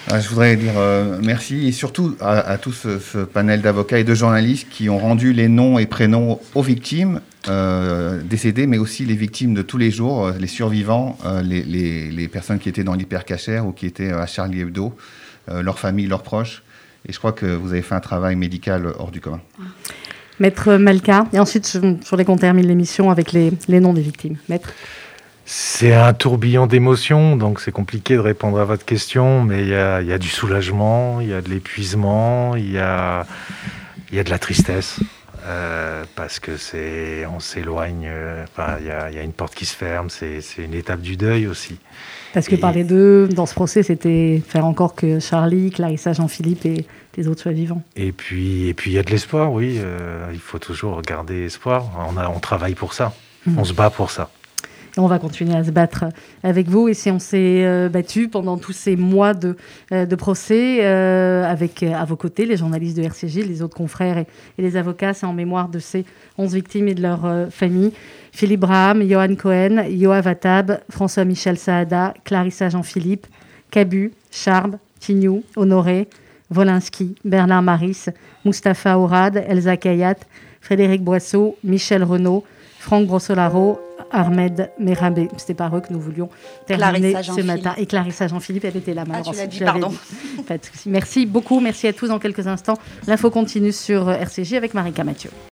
Je voudrais dire euh, merci et surtout à, tout ce, panel d'avocats et de journalistes qui ont rendu les noms et prénoms aux victimes euh, décédées, mais aussi les victimes de tous les jours, euh, les survivants, les, personnes qui étaient dans l'hypercachère ou qui étaient à Charlie Hebdo, leurs familles, leurs proches. Et je crois que vous avez fait un travail médical hors du commun. Maître Malka, et ensuite, je voulais qu'on termine l'émission avec les, noms des victimes. Maître c'est un tourbillon d'émotions, donc c'est compliqué de répondre à votre question, mais il y a, du soulagement, il y a de l'épuisement, il y a, y a de la tristesse. Euh, parce que c'est, on s'éloigne, euh, il y, a, une porte qui se ferme, c'est, une étape du deuil aussi. Parce que parler d'eux dans ce procès, c'était faire encore que Charlie, Clarissa, Jean-Philippe et les autres soient vivants. Et puis, et puis il y a de l'espoir, oui. Euh, il faut toujours garder espoir. On, a, on travaille pour ça. Mmh. On se bat pour ça on va continuer à se battre avec vous. Et si on s'est euh, battu pendant tous ces mois de, euh, procès, euh, avec à vos côtés les journalistes de RCJ, les autres confrères et, les avocats, c'est en mémoire de ces 11 victimes et de leurs familles. Philippe Braham, Johan Cohen, Yoav Attab, François-Michel Saada, Clarissa Jean-Philippe, Cabu, Charb, Tignou, Honoré, Wolinski, Bernard Maris, Mustapha Ourad, Elsa Kayat, Frédéric Boisseau, Michel Renaud, Franck Brossolaro, Ahmed Merabé. C'était par eux que nous voulions terminer ce matin. Et Clarissa Jean-Philippe, elle était là, malheureusement. Ah, tu dit, pardon. Merci beaucoup. Merci à tous dans quelques instants. L'info continue sur RCJ avec Marika Mathieu.